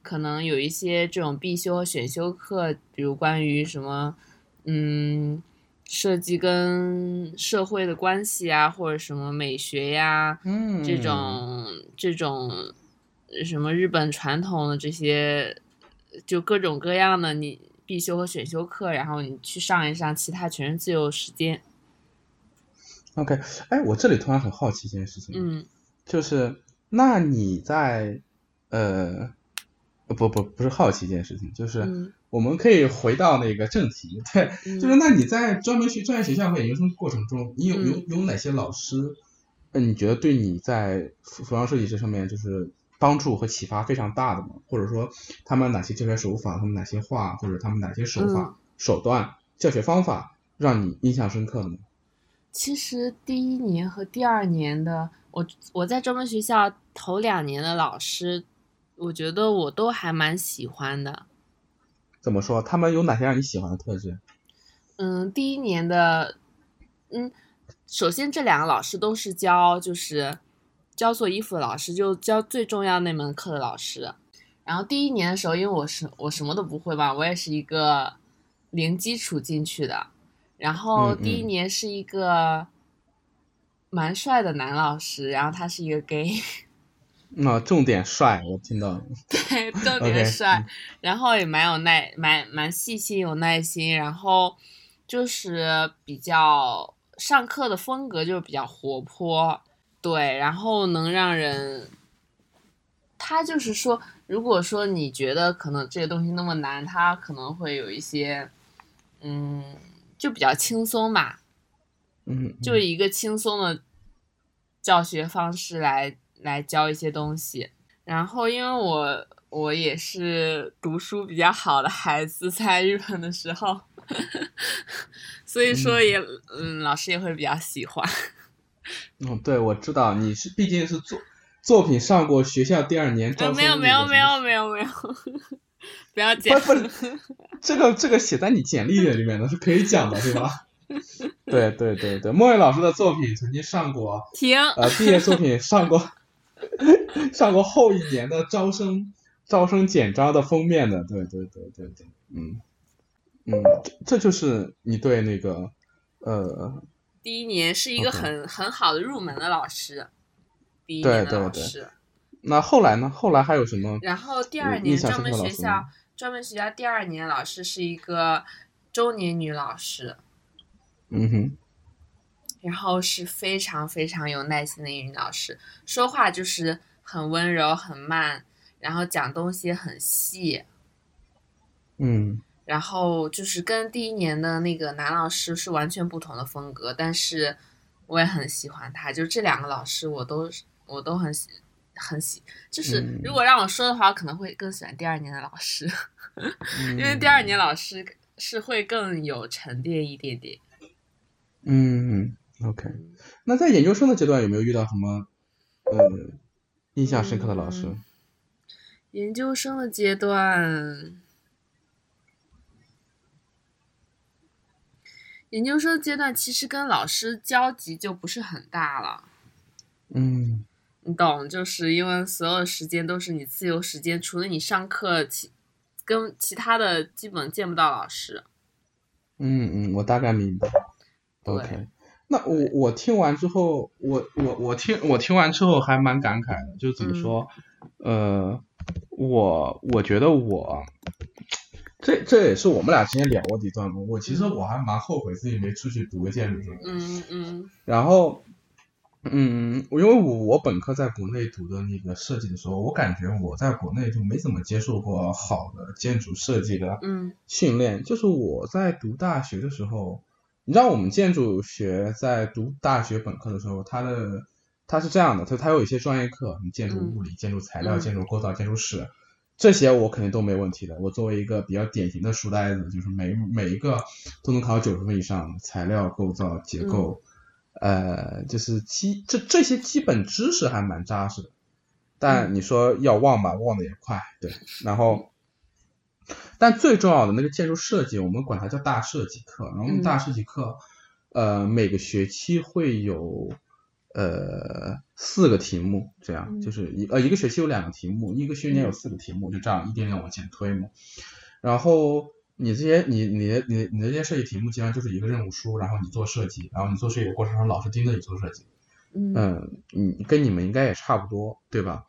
B: 可能有一些这种必修和选修课，比如关于什么嗯设计跟社会的关系啊，或者什么美学呀，
A: 嗯
B: 这种这种。什么日本传统的这些，就各种各样的你必修和选修课，然后你去上一上，其他全是自由时间。
A: OK，哎，我这里突然很好奇一件事情，
B: 嗯，
A: 就是那你在呃，不不不是好奇一件事情，就是我们可以回到那个正题，对，就是那你在专门学专业学校和研究生过程中，你有有有哪些老师，嗯，你觉得对你在服服装设计这上面就是。帮助和启发非常大的吗，或者说他们哪些教学手法，他们哪些话，或者他们哪些手法、手段、教学方法让你印象深刻的呢？
B: 其实第一年和第二年的我，我在专门学校头两年的老师，我觉得我都还蛮喜欢的。
A: 怎么说？他们有哪些让你喜欢的特质？
B: 嗯，第一年的，嗯，首先这两个老师都是教就是。教做衣服的老师就教最重要那门课的老师，然后第一年的时候，因为我是我什么都不会吧，我也是一个零基础进去的，然后第一年是一个蛮帅的男老师，然后他是一个 gay，
A: 那重点帅，我听到了，
B: 对，重点帅，然后也蛮有耐，蛮蛮细心有耐心，然后就是比较上课的风格就是比较活泼。对，然后能让人，他就是说，如果说你觉得可能这个东西那么难，他可能会有一些，嗯，就比较轻松吧，
A: 嗯，
B: 就一个轻松的教学方式来来教一些东西。然后，因为我我也是读书比较好的孩子，在日本的时候，所以说也嗯，老师也会比较喜欢。
A: 嗯，对，我知道你是毕竟是作作品上过学校第二年招
B: 生。没有没有没有没有没有，不要讲。
A: 这个这个写在你简历里面的是可以讲的，对吧？对对对对，莫言老师的作品曾经上过，
B: 停，
A: 呃，毕业作品上过，上过后一年的招生招生简章的封面的，对对对对对，嗯嗯，这就是你对那个呃。
B: 第一年是一个很很好的入门的老师，第一
A: 年的老师。那后来呢？后来还有什么？
B: 然后第二年专门学校专门学校第二年老师是一个中年女老师。
A: 嗯哼。
B: 然后是非常非常有耐心的英语老师，说话就是很温柔很慢，然后讲东西很细。
A: 嗯。
B: 然后就是跟第一年的那个男老师是完全不同的风格，但是我也很喜欢他。就这两个老师，我都我都很喜很喜。就是如果让我说的话，我可能会更喜欢第二年的老师，因为第二年老师是会更有沉淀一点点。
A: 嗯，OK。那在研究生的阶段有没有遇到什么呃印象深刻的老师？
B: 研究生的阶段。研究生阶段其实跟老师交集就不是很大了，
A: 嗯，
B: 你懂，就是因为所有时间都是你自由时间，除了你上课，其跟其他的基本见不到老师。
A: 嗯嗯，我大概明白。OK，那我我听完之后，我我我听我听完之后还蛮感慨的，就怎么说，呃，我我觉得我。这这也是我们俩之间聊过的一段路。我其实我还蛮后悔自己没出去读个建筑生。
B: 嗯嗯。
A: 然后，嗯，因为我我本科在国内读的那个设计的时候，我感觉我在国内就没怎么接受过好的建筑设计的训练。就是我在读大学的时候，你知道我们建筑学在读大学本科的时候，它的它是这样的，它它有一些专业课，你建筑物理、建筑材料、建筑构造、建筑史。这些我肯定都没问题的。我作为一个比较典型的书呆子，就是每每一个都能考九十分以上。材料构造结构，呃，就是基这这些基本知识还蛮扎实的。但你说要忘吧，忘的也快，对。然后，但最重要的那个建筑设计，我们管它叫大设计课。然后大设计课，呃，每个学期会有呃四个题目，这样就是一呃一个学期有两个题目，一个学年有四个题目，就这样一点点往前推嘛。然后你这些你你的你你的这些设计题目，基本上就是一个任务书，然后你做设计，然后你做设计的过程中，老师盯着你做设计。
B: 嗯，
A: 你跟你们应该也差不多，对吧？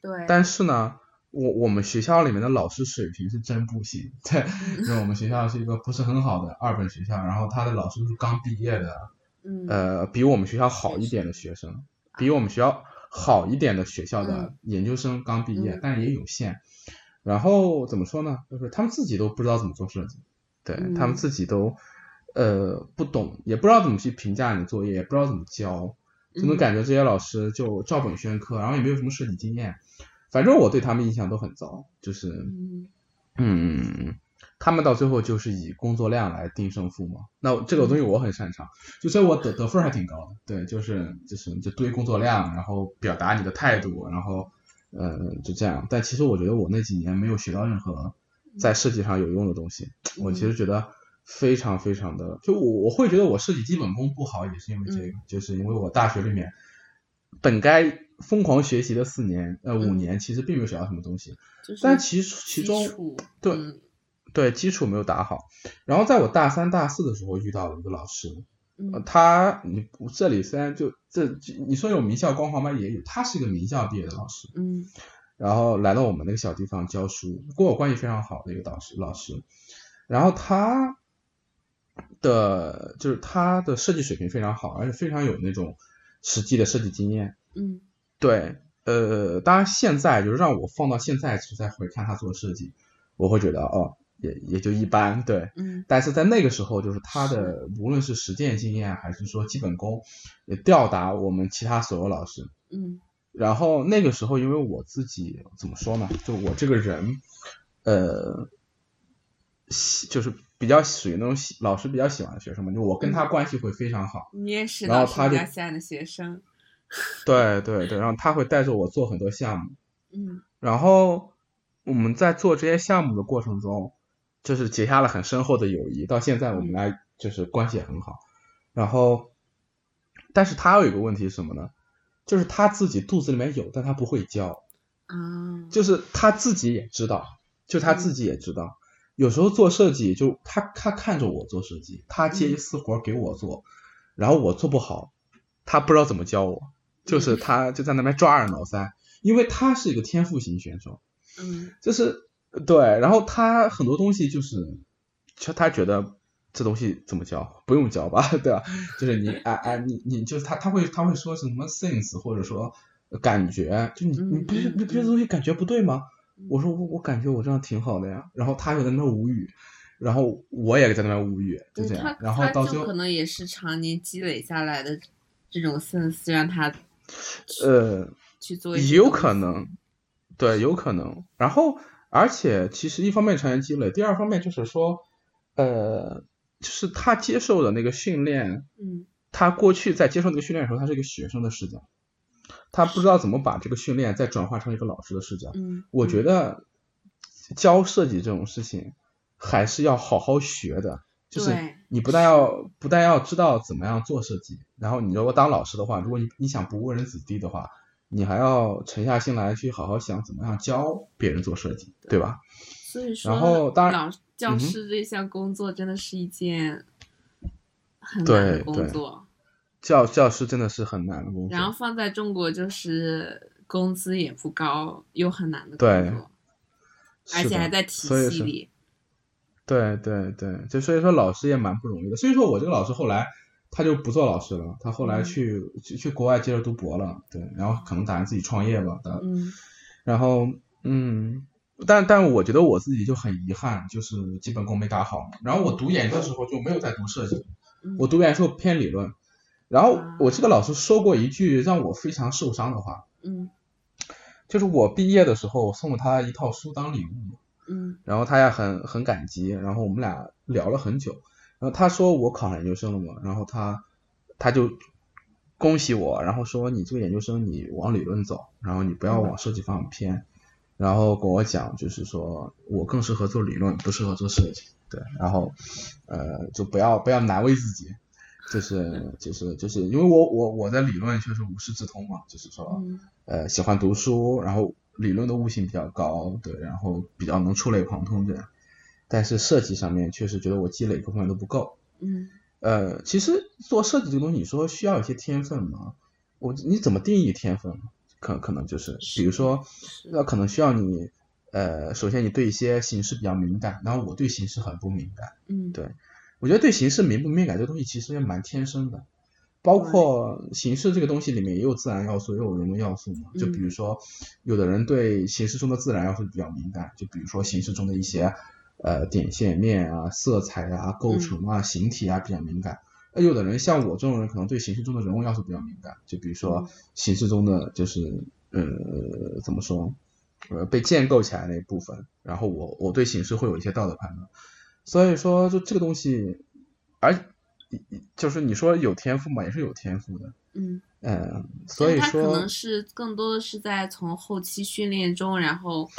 B: 对。
A: 但是呢，我我们学校里面的老师水平是真不行，对，因为我们学校是一个不是很好的二本学校，然后他的老师都是刚毕业的，呃，比我们学校好一点的学生，比我们学校好一点的学校的研究生刚毕业，但是也有限。然后怎么说呢？就是他们自己都不知道怎么做设计，对他们自己都呃不懂，也不知道怎么去评价你的作业，也不知道怎么教。就能感觉这些老师就照本宣科，然后也没有什么设计经验，反正我对他们印象都很糟，就是，嗯，他们到最后就是以工作量来定胜负嘛。那这个东西我很擅长，就所以我得得分还挺高的。对，就是就是就堆工作量，然后表达你的态度，然后呃就这样。但其实我觉得我那几年没有学到任何在设计上有用的东西，我其实觉得。非常非常的，就我我会觉得我设计基本功不好，也是因为这个，就是因为我大学里面本该疯狂学习的四年呃五年，其实并没有学到什么东西，但其其中对对基础没有打好，然后在我大三大四的时候遇到了一个老师，他你这里虽然就这你说有名校光环吗？也有，他是一个名校毕业的老师，
B: 嗯，
A: 然后来到我们那个小地方教书，跟我关系非常好的一个导师老师，然后他。的，就是他的设计水平非常好，而且非常有那种实际的设计经验。
B: 嗯，
A: 对，呃，当然现在就是让我放到现在去再回看他做设计，我会觉得哦，也也就一般。对，
B: 嗯，
A: 但是在那个时候，就是他的无论是实践经验还是说基本功，也吊打我们其他所有老师。
B: 嗯，
A: 然后那个时候，因为我自己怎么说呢？就我这个人，呃，就是。比较属于那种喜老师比较喜欢的学生嘛，就我跟他关系会非常好。
B: 你也是
A: 老师比
B: 较喜欢的学生。
A: 对对对，然后他会带着我做很多项目。
B: 嗯。
A: 然后我们在做这些项目的过程中，就是结下了很深厚的友谊，到现在我们来就是关系也很好。然后，但是他有一个问题是什么呢？就是他自己肚子里面有，但他不会教。
B: 啊。
A: 就是他自己也知道，就他自己也知道。有时候做设计，就他他看着我做设计，他接一私活给我做，然后我做不好，他不知道怎么教我，就是他就在那边抓耳挠腮，因为他是一个天赋型选手，
B: 嗯，
A: 就是对，然后他很多东西就是，就他觉得这东西怎么教，不用教吧，对吧？就是你哎哎你你就是他他会他会说什么 sense 或者说感觉，就你你不是你不觉得东西感觉不对吗？我说我我感觉我这样挺好的呀，然后他就在那无语，然后我也在那边无语，就这样。然后到最后
B: 可能也是常年积累下来的这种 sense 让他
A: 呃
B: 去做，
A: 有可能，对，有可能。然后而且其实一方面常年积累，第二方面就是说，呃，就是他接受的那个训练，
B: 嗯，
A: 他过去在接受那个训练的时候，他是一个学生的视角。他不知道怎么把这个训练再转化成一个老师的视角。
B: 嗯，
A: 我觉得教设计这种事情还是要好好学的。就是你不但要不但要知道怎么样做设计，然后你如果当老师的话，如果你你想不误人子弟的话，你还要沉下心来去好好想怎么样教别人做设计，对吧？
B: 所以说，
A: 然后当然，
B: 教师这项工作真的是一件很难的工作。
A: 教教师真的是很难的工
B: 作，然后放在中国就是工资也不高，又很难的
A: 工
B: 作，而且还在体系里。
A: 对对对，就所以说老师也蛮不容易的。所以说我这个老师后来他就不做老师了，他后来去去去国外接着读博了，对，然后可能打算自己创业吧。
B: 嗯。
A: 然后嗯，但但我觉得我自己就很遗憾，就是基本功没打好。然后我读研的时候就没有在读设计，我读研时候偏理论。然后我这个老师说过一句让我非常受伤的话，
B: 嗯，
A: 就是我毕业的时候送了他一套书当礼物，
B: 嗯，
A: 然后他也很很感激，然后我们俩聊了很久，然后他说我考上研究生了嘛，然后他他就恭喜我，然后说你这个研究生你往理论走，然后你不要往设计方向偏，然后跟我讲就是说我更适合做理论，不适合做设计，对，然后呃就不要不要难为自己，就是就是就是因为我我我在理论确实无师自通嘛，就是说呃喜欢读书，然后理论的悟性比较高，对，然后比较能触类旁通这样，但是设计上面确实觉得我积累各方面都不够，
B: 嗯。
A: 呃，其实做设计这个东西，你说需要一些天分吗？我你怎么定义天分？可可能就是，比如说，那可能需要你，呃，首先你对一些形式比较敏感，然后我对形式很不敏感。
B: 嗯，
A: 对，我觉得对形式敏不敏感这个东西其实也蛮天生的，包括形式这个东西里面也有自然要素，也有人为要素嘛。就比如说，有的人对形式中的自然要素比较敏感，就比如说形式中的一些。呃，点线面啊，色彩啊，构成啊，形体啊比较敏感。那有的人像我这种人，可能对形式中的人物要素比较敏感。就比如说形式中的就是呃怎么说呃被建构起来那一部分，然后我我对形式会有一些道德判断。所以说就这个东西，而就是你说有天赋嘛，也是有天赋的。
B: 嗯
A: 嗯，所以说
B: 可能是更多的是在从后期训练中然后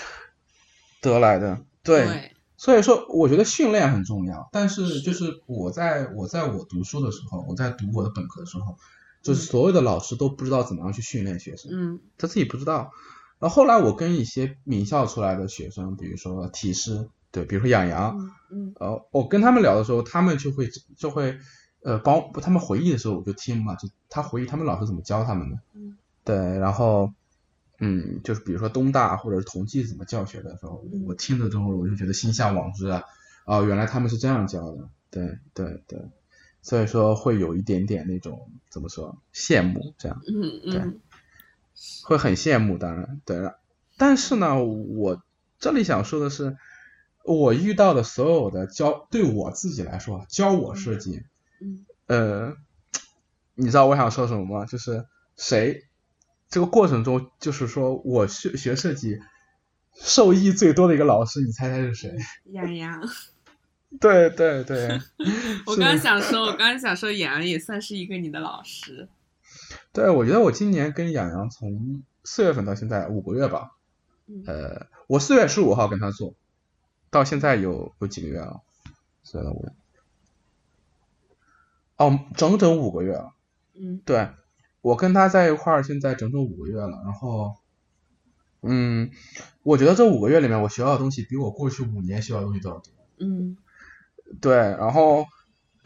A: 得来的。对。所以说，我觉得训练很重要。但是，就是我在我在我读书的时候，我在读我的本科的时候，就是所有的老师都不知道怎么样去训练学生，
B: 嗯，
A: 他自己不知道。然后后来我跟一些名校出来的学生，比如说体师，对，比如说养羊，
B: 嗯，
A: 呃，我跟他们聊的时候，他们就会就会呃帮他们回忆的时候，我就听嘛，就他回忆他们老师怎么教他们的，
B: 嗯，
A: 对，然后。嗯，就是比如说东大或者是同济怎么教学的时候，我听了之后我就觉得心向往之啊，哦，原来他们是这样教的，对对对，所以说会有一点点那种怎么说羡慕这样，
B: 嗯
A: 嗯，对，会很羡慕，当然对了，但是呢，我这里想说的是，我遇到的所有的教对我自己来说教我设计，
B: 嗯，
A: 呃，你知道我想说什么吗？就是谁？这个过程中，就是说我学学设计，受益最多的一个老师，你猜猜是谁？
B: 杨洋。
A: 对 对对。
B: 我刚想说，我刚想说，杨洋也算是一个你的老师。
A: 对，我觉得我今年跟杨洋从四月份到现在五个月吧。呃，我四月十五号跟他做，到现在有有几个月了？四月到五月。哦，整整五个月了。
B: 嗯。
A: 对。我跟他在一块儿，现在整整五个月了。然后，嗯，我觉得这五个月里面，我学到的东西比我过去五年学到的东西都要多。
B: 嗯，
A: 对。然后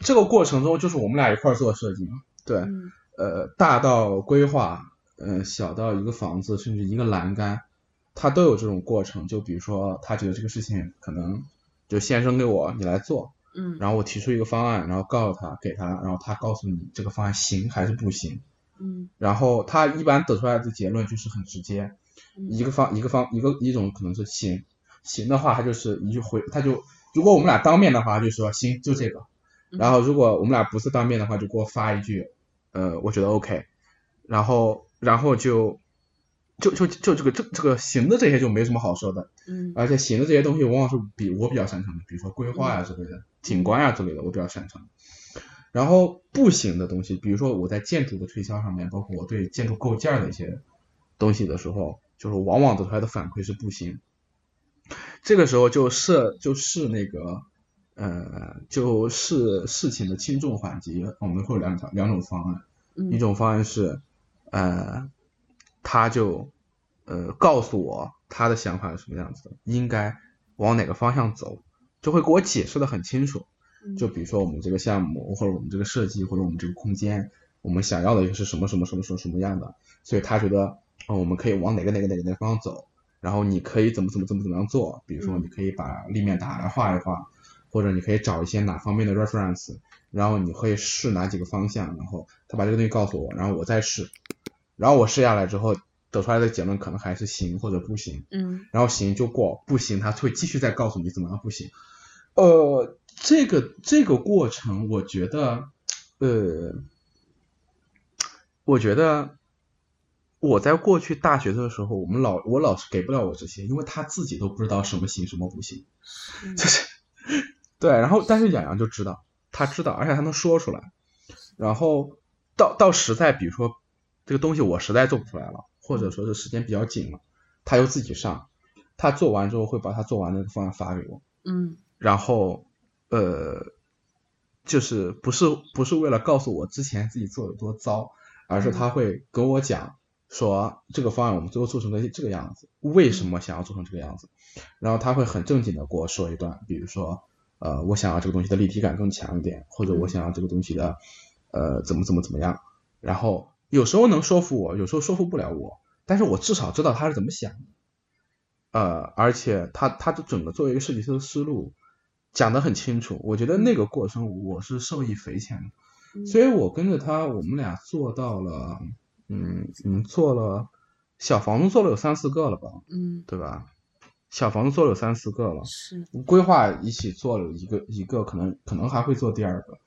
A: 这个过程中，就是我们俩一块儿做设计嘛。对。呃，大到规划，呃，小到一个房子，甚至一个栏杆，他都有这种过程。就比如说，他觉得这个事情可能就先扔给我，你来做。
B: 嗯。
A: 然后我提出一个方案，然后告诉他，给他，然后他告诉你这个方案行还是不行。
B: 嗯，
A: 然后他一般得出来的结论就是很直接，一个方一个方一个一种可能是行，行的话他就是一句回他就如果我们俩当面的话就说行就这个，然后如果我们俩不是当面的话就给我发一句，呃我觉得 OK，然后然后就就就就这个这这个行的这些就没什么好说的，
B: 嗯，
A: 而且行的这些东西往往是比我比较擅长的，比如说规划啊之类的，景观啊之类的我比较擅长。然后不行的东西，比如说我在建筑的推销上面，包括我对建筑构件的一些东西的时候，就是往往得出来的反馈是不行。这个时候就设就是那个呃，就是事情的轻重缓急，我们会有两条两种方案，一种方案是呃，他就呃告诉我他的想法是什么样子的，应该往哪个方向走，就会给我解释的很清楚。就比如说我们这个项目，或者我们这个设计，或者我们这个空间，我们想要的是什么什么什么什么什么样的，所以他觉得，嗯，我们可以往哪个哪个哪个哪个方向走，然后你可以怎么怎么怎么怎么样做，比如说你可以把立面打来画一画，或者你可以找一些哪方面的 reference，然后你可以试哪几个方向，然后他把这个东西告诉我，然后我再试，然后我试下来之后得出来的结论可能还是行或者不行，
B: 嗯，
A: 然后行就过，不行他会继续再告诉你怎么样不行，呃。这个这个过程，我觉得，呃，我觉得我在过去大学的时候，我们老我老师给不了我这些，因为他自己都不知道什么行什么不行，就是对，然后但是养洋就知道，他知道，而且他能说出来，然后到到实在，比如说这个东西我实在做不出来了，或者说是时间比较紧了，他又自己上，他做完之后会把他做完那个方案发给我，
B: 嗯，
A: 然后呃，就是不是不是为了告诉我之前自己做有多糟，而是他会跟我讲说这个方案我们最后做成了这个样子，为什么想要做成这个样子，然后他会很正经的给我说一段，比如说呃我想要这个东西的立体感更强一点，或者我想要这个东西的。呃，怎么怎么怎么样？然后有时候能说服我，有时候说服不了我，但是我至少知道他是怎么想的。呃，而且他他的整个作为一个设计师的思路讲得很清楚，我觉得那个过程我是受益匪浅的。所以我跟着他，我们俩做到了，嗯嗯，做了小房子做了有三四个了吧？
B: 嗯，
A: 对吧？小房子做了有三四个了，
B: 是
A: 规划一起做了一个一个，可能可能还会做第二个。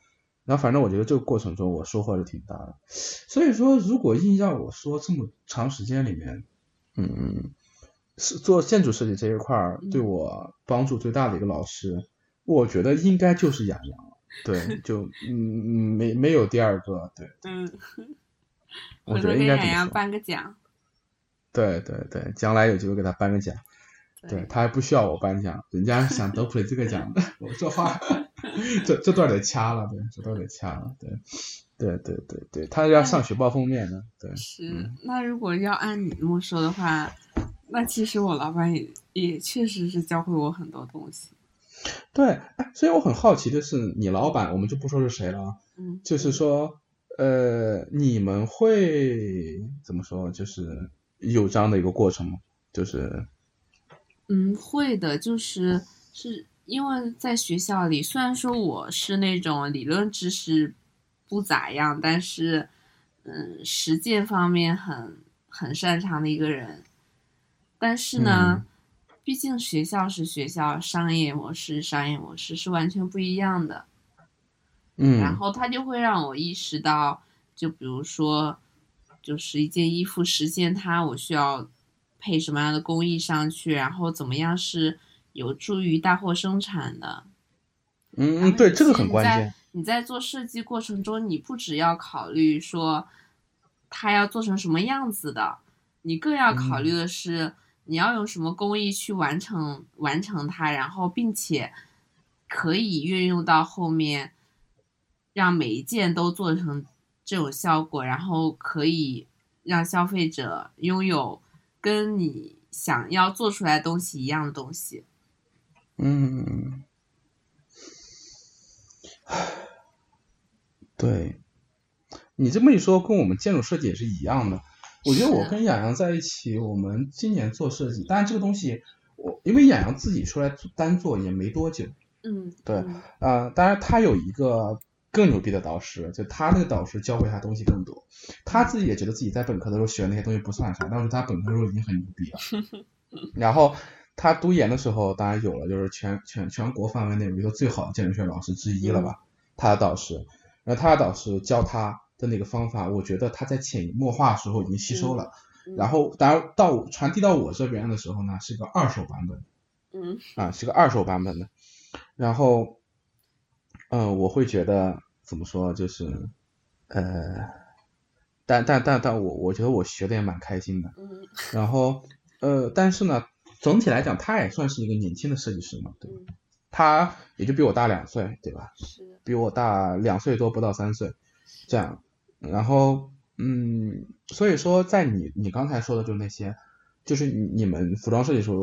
A: 然后反正我觉得这个过程中我收获是挺大的，所以说如果硬要我说这么长时间里面，嗯，是做建筑设计这一块儿对我帮助最大的一个老师，我觉得应该就是杨洋，对，就嗯嗯没没有第二个，对，
B: 嗯，
A: 我觉得应该
B: 给杨洋颁个奖，
A: 对对对，将来有机会给他颁个奖，对。他还不需要我颁奖，人家想得普雷这个奖，我这话。这这段得掐了，对，这段得掐了，对，对对对对，他要上学报封面呢，对。
B: 是，那如果要按你这么说的话，那其实我老板也也确实是教会我很多东西。
A: 对，所以我很好奇的是，你老板，我们就不说是谁了，
B: 嗯，
A: 就是说，呃，你们会怎么说？就是有这样的一个过程吗？就是，
B: 嗯，会的，就是是。因为在学校里，虽然说我是那种理论知识不咋样，但是，嗯，实践方面很很擅长的一个人。但是呢，毕竟学校是学校，商业模式商业模式是完全不一样的。
A: 嗯。
B: 然后他就会让我意识到，就比如说，就是一件衣服实现它，我需要配什么样的工艺上去，然后怎么样是。有助于大货生产的，
A: 嗯嗯，对，这个很关键。
B: 你在做设计过程中，你不只要考虑说它要做成什么样子的，你更要考虑的是你要用什么工艺去完成完成它，然后并且可以运用到后面，让每一件都做成这种效果，然后可以让消费者拥有跟你想要做出来东西一样的东西。
A: 嗯，对，你这么一说，跟我们建筑设计也是一样的。我觉得我跟雅阳在一起，我们今年做设计，当然这个东西，我因为雅阳自己出来单做也没多久。
B: 嗯，
A: 对，呃，当然他有一个更牛逼的导师，就他那个导师教会他东西更多。他自己也觉得自己在本科的时候学的那些东西不算啥，但是他本科时候已经很牛逼了。然后。他读研的时候，当然有了，就是全全全国范围内一个最好的建筑学老师之一了吧？他的导师，然后他的导师教他的那个方法，我觉得他在潜移默化时候已经吸收了。然后，当然到传递到我这边的时候呢，是个二手版本。
B: 嗯。
A: 啊，是个二手版本的。然后，嗯，我会觉得怎么说，就是，呃，但但但但我我觉得我学的也蛮开心的。
B: 嗯。
A: 然后，呃，但是呢。总体来讲，他也算是一个年轻的设计师嘛，对，他也就比我大两岁，对吧？
B: 是，
A: 比我大两岁多，不到三岁，这样。然后，嗯，所以说，在你你刚才说的就那些，就是你你们服装设计时候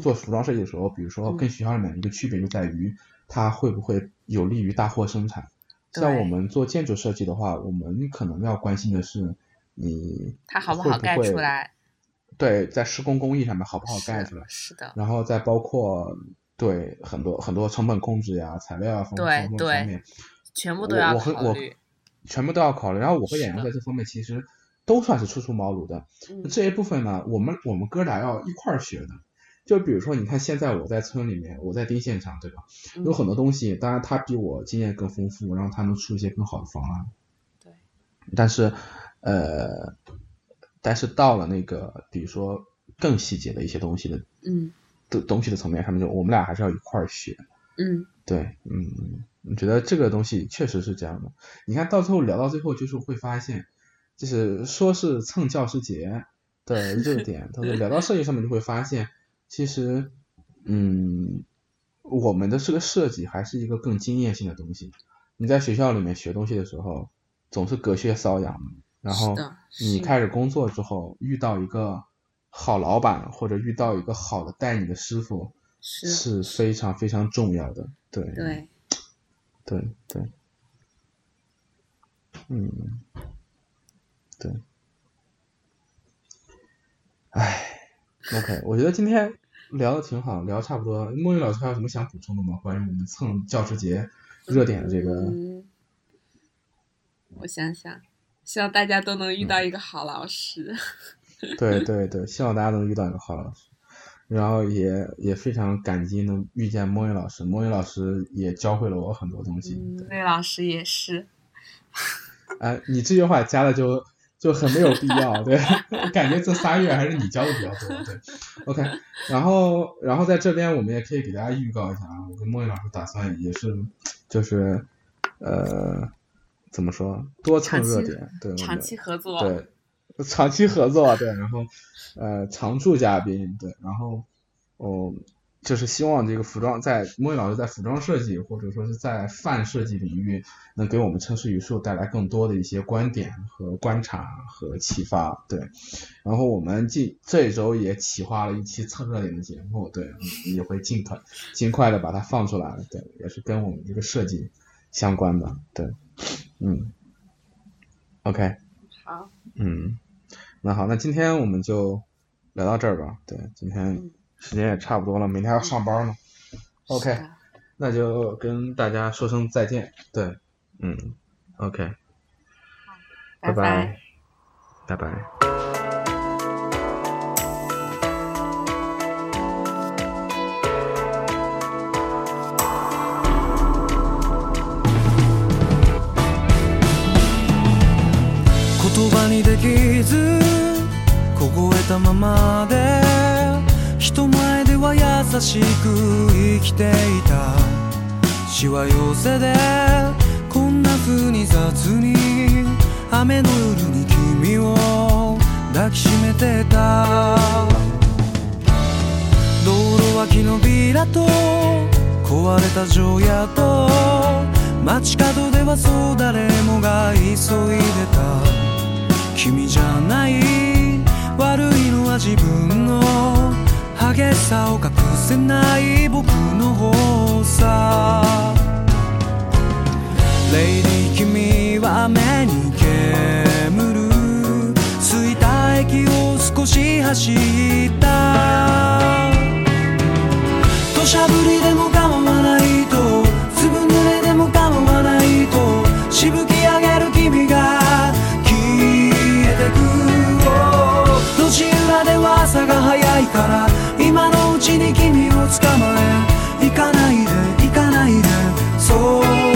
A: 做服装设计的时候，比如说跟学校里面一个区别就在于，它会不会有利于大货生产。像我们做建筑设计的话，我们可能要关心的是你
B: 它好不好盖出来。
A: 对，在施工工艺上面好不好盖出来？
B: 是的。
A: 然后再包括对很多很多成本控制呀、材料啊方方面，
B: 全部都要
A: 考虑。全部都要考虑。然后我和演员在这方面其实都算是初出茅庐的。这一部分呢，我们我们哥俩要一块儿学的。就比如说，你看现在我在村里面，我在盯现场，对吧？有很多东西，当然他比我经验更丰富，然后他能出一些更好的方案。
B: 对。
A: 但是，呃。但是到了那个，比如说更细节的一些东西的，
B: 嗯，
A: 的东西的层面上面，就我们俩还是要一块儿学，
B: 嗯，
A: 对，嗯，
C: 我觉得这个东西确实是这样的。你看到最后聊到最后，就是会发现，就是说是蹭教师节的热 点，但是聊到设计上面就会发现，其实，嗯，我们的这个设计还是一个更经验性的东西。你在学校里面学东西的时候，总是隔靴搔痒，然后你开始工作之后，遇到一个好老板或者遇到一个好的带你的师傅，是非常非常重要的。对
B: 对
C: 对对，嗯，对，哎，OK，我觉得今天聊的挺好，聊差不多。莫雨老师还有什么想补充的吗？关于我们蹭教师节？热点的这个，
B: 我想想，希望大家都能遇到一个好老师。
C: 对对对，希望大家都能遇到一个好老师，然后也也非常感激能遇见莫云老师，莫云老师也教会了我很多东西。
B: 那老师也是。
C: 哎，你这句话加的就就很没有必要，对，我 感觉这仨月还是你教的比较多，对。OK，然后然后在这边我们也可以给大家预告一下啊，我跟莫云老师打算也是。就是呃，怎么说？多蹭热点，对，
B: 长期合作，
C: 对，长期合作，对，然后呃，常驻嘉宾，对，然后哦，就是希望这个服装在莫雨老师在服装设计或者说是在范设计领域，能给我们城市语数带来更多的一些观点和观察和启发，对。然后我们近这一周也企划了一期蹭热点的节目，对，也会尽快尽快的把它放出来，对，也是跟我们这个设计相关的，对，嗯，OK，
B: 好，
C: 嗯，那好，那今天我们就聊到这儿吧，对，今天时间也差不多了，明天要上班呢，OK，那就跟大家说声再见，对，嗯，OK，拜拜，拜拜。しく生きていた。しわ寄せでこんな風に雑に。雨の夜に君を抱きしめてた。道路脇のビラと壊れた城屋と。街角ではそう誰もが急いでた。君じゃない悪いのは自分の。激しさを隠せない僕の方さ。レイディ君は目に煙る。吸いた息を少し走った。土砂降りでも構わないと。粒濡れでも構わないと。しぶき朝が早いから今のうちに君を捕まえ行かないで行かないでそう。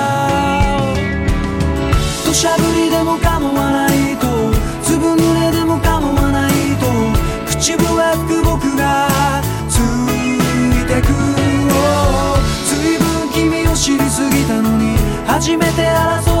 C: 土砂降りでも構わないと粒濡れでも構わないと口笛吹く僕がついてく随分君を知りすぎたのに初めて争う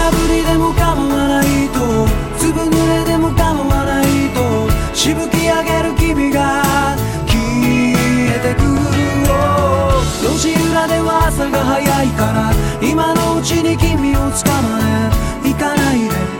C: ゃぶりでも構わないと粒濡れでも構わないとしぶき上げる君が消えてく路地裏では朝が早いから今のうちに君を捕まえ。行かないで。